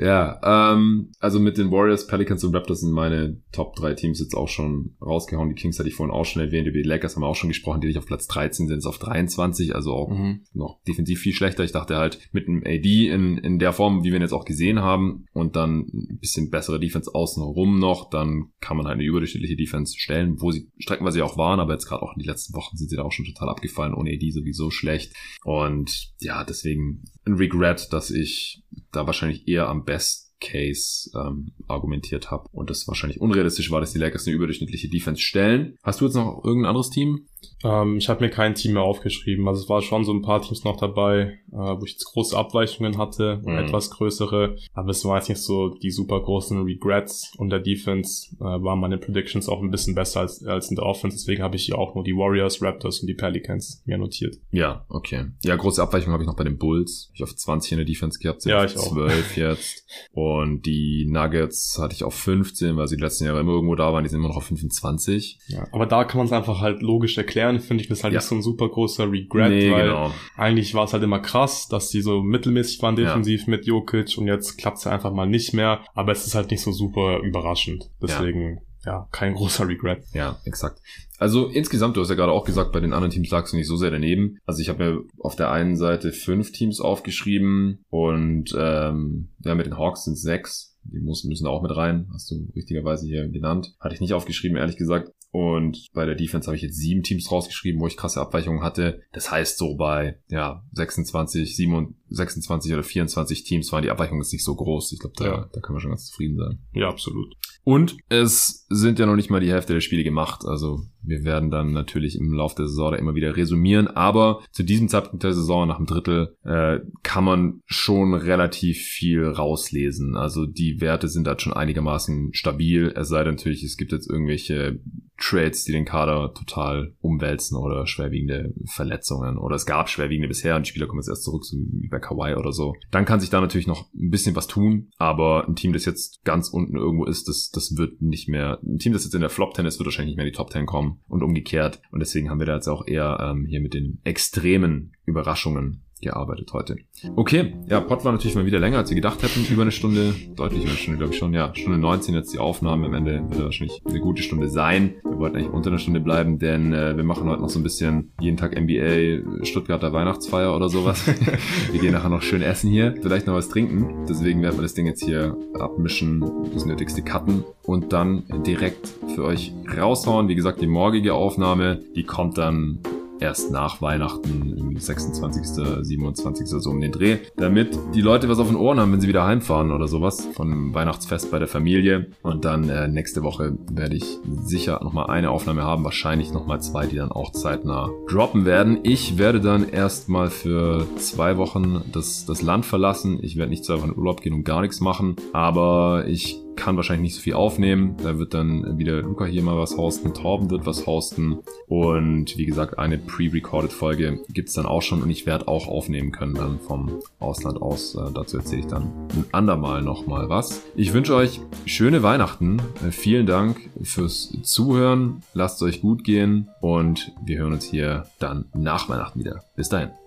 Speaker 1: Ja, ähm, also mit den Warriors, Pelicans und Raptors sind meine Top 3 Teams jetzt auch schon rausgehauen. Die Kings hatte ich vorhin auch schon erwähnt, über die Lakers haben wir auch schon gesprochen, die nicht auf Platz 13 sind, ist auf 23, also auch mhm. noch defensiv viel schlechter. Ich dachte halt mit einem AD in, in der Form, wie wir ihn jetzt auch gesehen haben, und dann ein bisschen bessere Defense außenrum noch, dann kann man halt eine überdurchschnittliche Defense stellen, wo sie streckenweise auch waren, aber jetzt gerade auch in den letzten Wochen sind sie da auch schon total abgefallen, ohne AD sowieso schlecht. Und ja, deswegen ein Regret, dass ich da wahrscheinlich eher am Best Case ähm, argumentiert habe und das wahrscheinlich unrealistisch war, dass die Lakers eine überdurchschnittliche Defense stellen. Hast du jetzt noch irgendein anderes Team?
Speaker 2: Ähm, ich habe mir kein Team mehr aufgeschrieben. Also es war schon so ein paar Teams noch dabei, äh, wo ich jetzt große Abweichungen hatte, mhm. etwas größere. Aber es war jetzt nicht so die super großen Regrets. Und der Defense äh, waren meine Predictions auch ein bisschen besser als, als in der Offense. Deswegen habe ich hier auch nur die Warriors, Raptors und die Pelicans mir notiert.
Speaker 1: Ja, okay. Ja, große Abweichungen habe ich noch bei den Bulls. Ich auf 20 in der Defense gehabt.
Speaker 2: Ja, ich auch.
Speaker 1: 12 jetzt. [LAUGHS] Und die Nuggets hatte ich auf 15, weil sie die letzten Jahre immer irgendwo da waren. Die sind immer noch auf 25.
Speaker 2: Ja, aber da kann man es einfach halt logisch erklären erklären, finde ich das halt ja. nicht so ein super großer Regret, nee, weil genau. eigentlich war es halt immer krass, dass die so mittelmäßig waren defensiv ja. mit Jokic und jetzt klappt es einfach mal nicht mehr, aber es ist halt nicht so super überraschend. Deswegen, ja, ja kein großer Regret.
Speaker 1: Ja, exakt. Also insgesamt, du hast ja gerade auch gesagt, bei den anderen Teams lagst du nicht so sehr daneben. Also ich habe mir auf der einen Seite fünf Teams aufgeschrieben und ähm, ja, mit den Hawks sind sechs. Die müssen, müssen auch mit rein, hast du richtigerweise hier genannt. Hatte ich nicht aufgeschrieben, ehrlich gesagt. Und bei der Defense habe ich jetzt sieben Teams rausgeschrieben, wo ich krasse Abweichungen hatte. Das heißt, so bei ja 26, 27, 26 oder 24 Teams waren die Abweichungen jetzt nicht so groß. Ich glaube, da, ja. da können wir schon ganz zufrieden sein.
Speaker 2: Ja, absolut.
Speaker 1: Und es sind ja noch nicht mal die Hälfte der Spiele gemacht. Also wir werden dann natürlich im Laufe der Saison da immer wieder resumieren. Aber zu diesem Zeitpunkt der Saison, nach dem Drittel, äh, kann man schon relativ viel rauslesen. Also die Werte sind halt schon einigermaßen stabil. Es sei denn natürlich, es gibt jetzt irgendwelche Trades, die den Kader total umwälzen oder schwerwiegende Verletzungen. Oder es gab schwerwiegende bisher und Spieler kommen jetzt erst zurück, so wie bei Kawhi oder so. Dann kann sich da natürlich noch ein bisschen was tun. Aber ein Team, das jetzt ganz unten irgendwo ist, das, das wird nicht mehr, ein Team, das jetzt in der Flop 10 ist, wird wahrscheinlich nicht mehr in die Top 10 kommen und umgekehrt. Und deswegen haben wir da jetzt auch eher ähm, hier mit den extremen Überraschungen gearbeitet heute. Okay, ja, Pod war natürlich mal wieder länger, als wir gedacht hätten. Über eine Stunde, deutlich über eine Stunde, glaube ich schon. Ja, Stunde 19 jetzt die Aufnahme. Am Ende wird wahrscheinlich eine gute Stunde sein. Wir wollten eigentlich unter einer Stunde bleiben, denn äh, wir machen heute noch so ein bisschen jeden Tag NBA Stuttgarter Weihnachtsfeier oder sowas. [LAUGHS] wir gehen nachher noch schön essen hier, vielleicht noch was trinken. Deswegen werden wir das Ding jetzt hier abmischen, das nötigste cutten und dann direkt für euch raushauen. Wie gesagt, die morgige Aufnahme, die kommt dann erst nach Weihnachten, 26., 27. so um den Dreh, damit die Leute was auf den Ohren haben, wenn sie wieder heimfahren oder sowas von Weihnachtsfest bei der Familie. Und dann äh, nächste Woche werde ich sicher nochmal eine Aufnahme haben, wahrscheinlich nochmal zwei, die dann auch zeitnah droppen werden. Ich werde dann erstmal für zwei Wochen das, das Land verlassen. Ich werde nicht zwei Wochen Urlaub gehen und gar nichts machen, aber ich kann wahrscheinlich nicht so viel aufnehmen. Da wird dann wieder Luca hier mal was hosten, Torben wird was hosten und wie gesagt, eine pre-recorded Folge gibt's dann auch schon und ich werde auch aufnehmen können dann vom Ausland aus. Äh, dazu erzähle ich dann ein andermal nochmal was. Ich wünsche euch schöne Weihnachten. Äh, vielen Dank fürs Zuhören. Lasst es euch gut gehen und wir hören uns hier dann nach Weihnachten wieder. Bis dahin.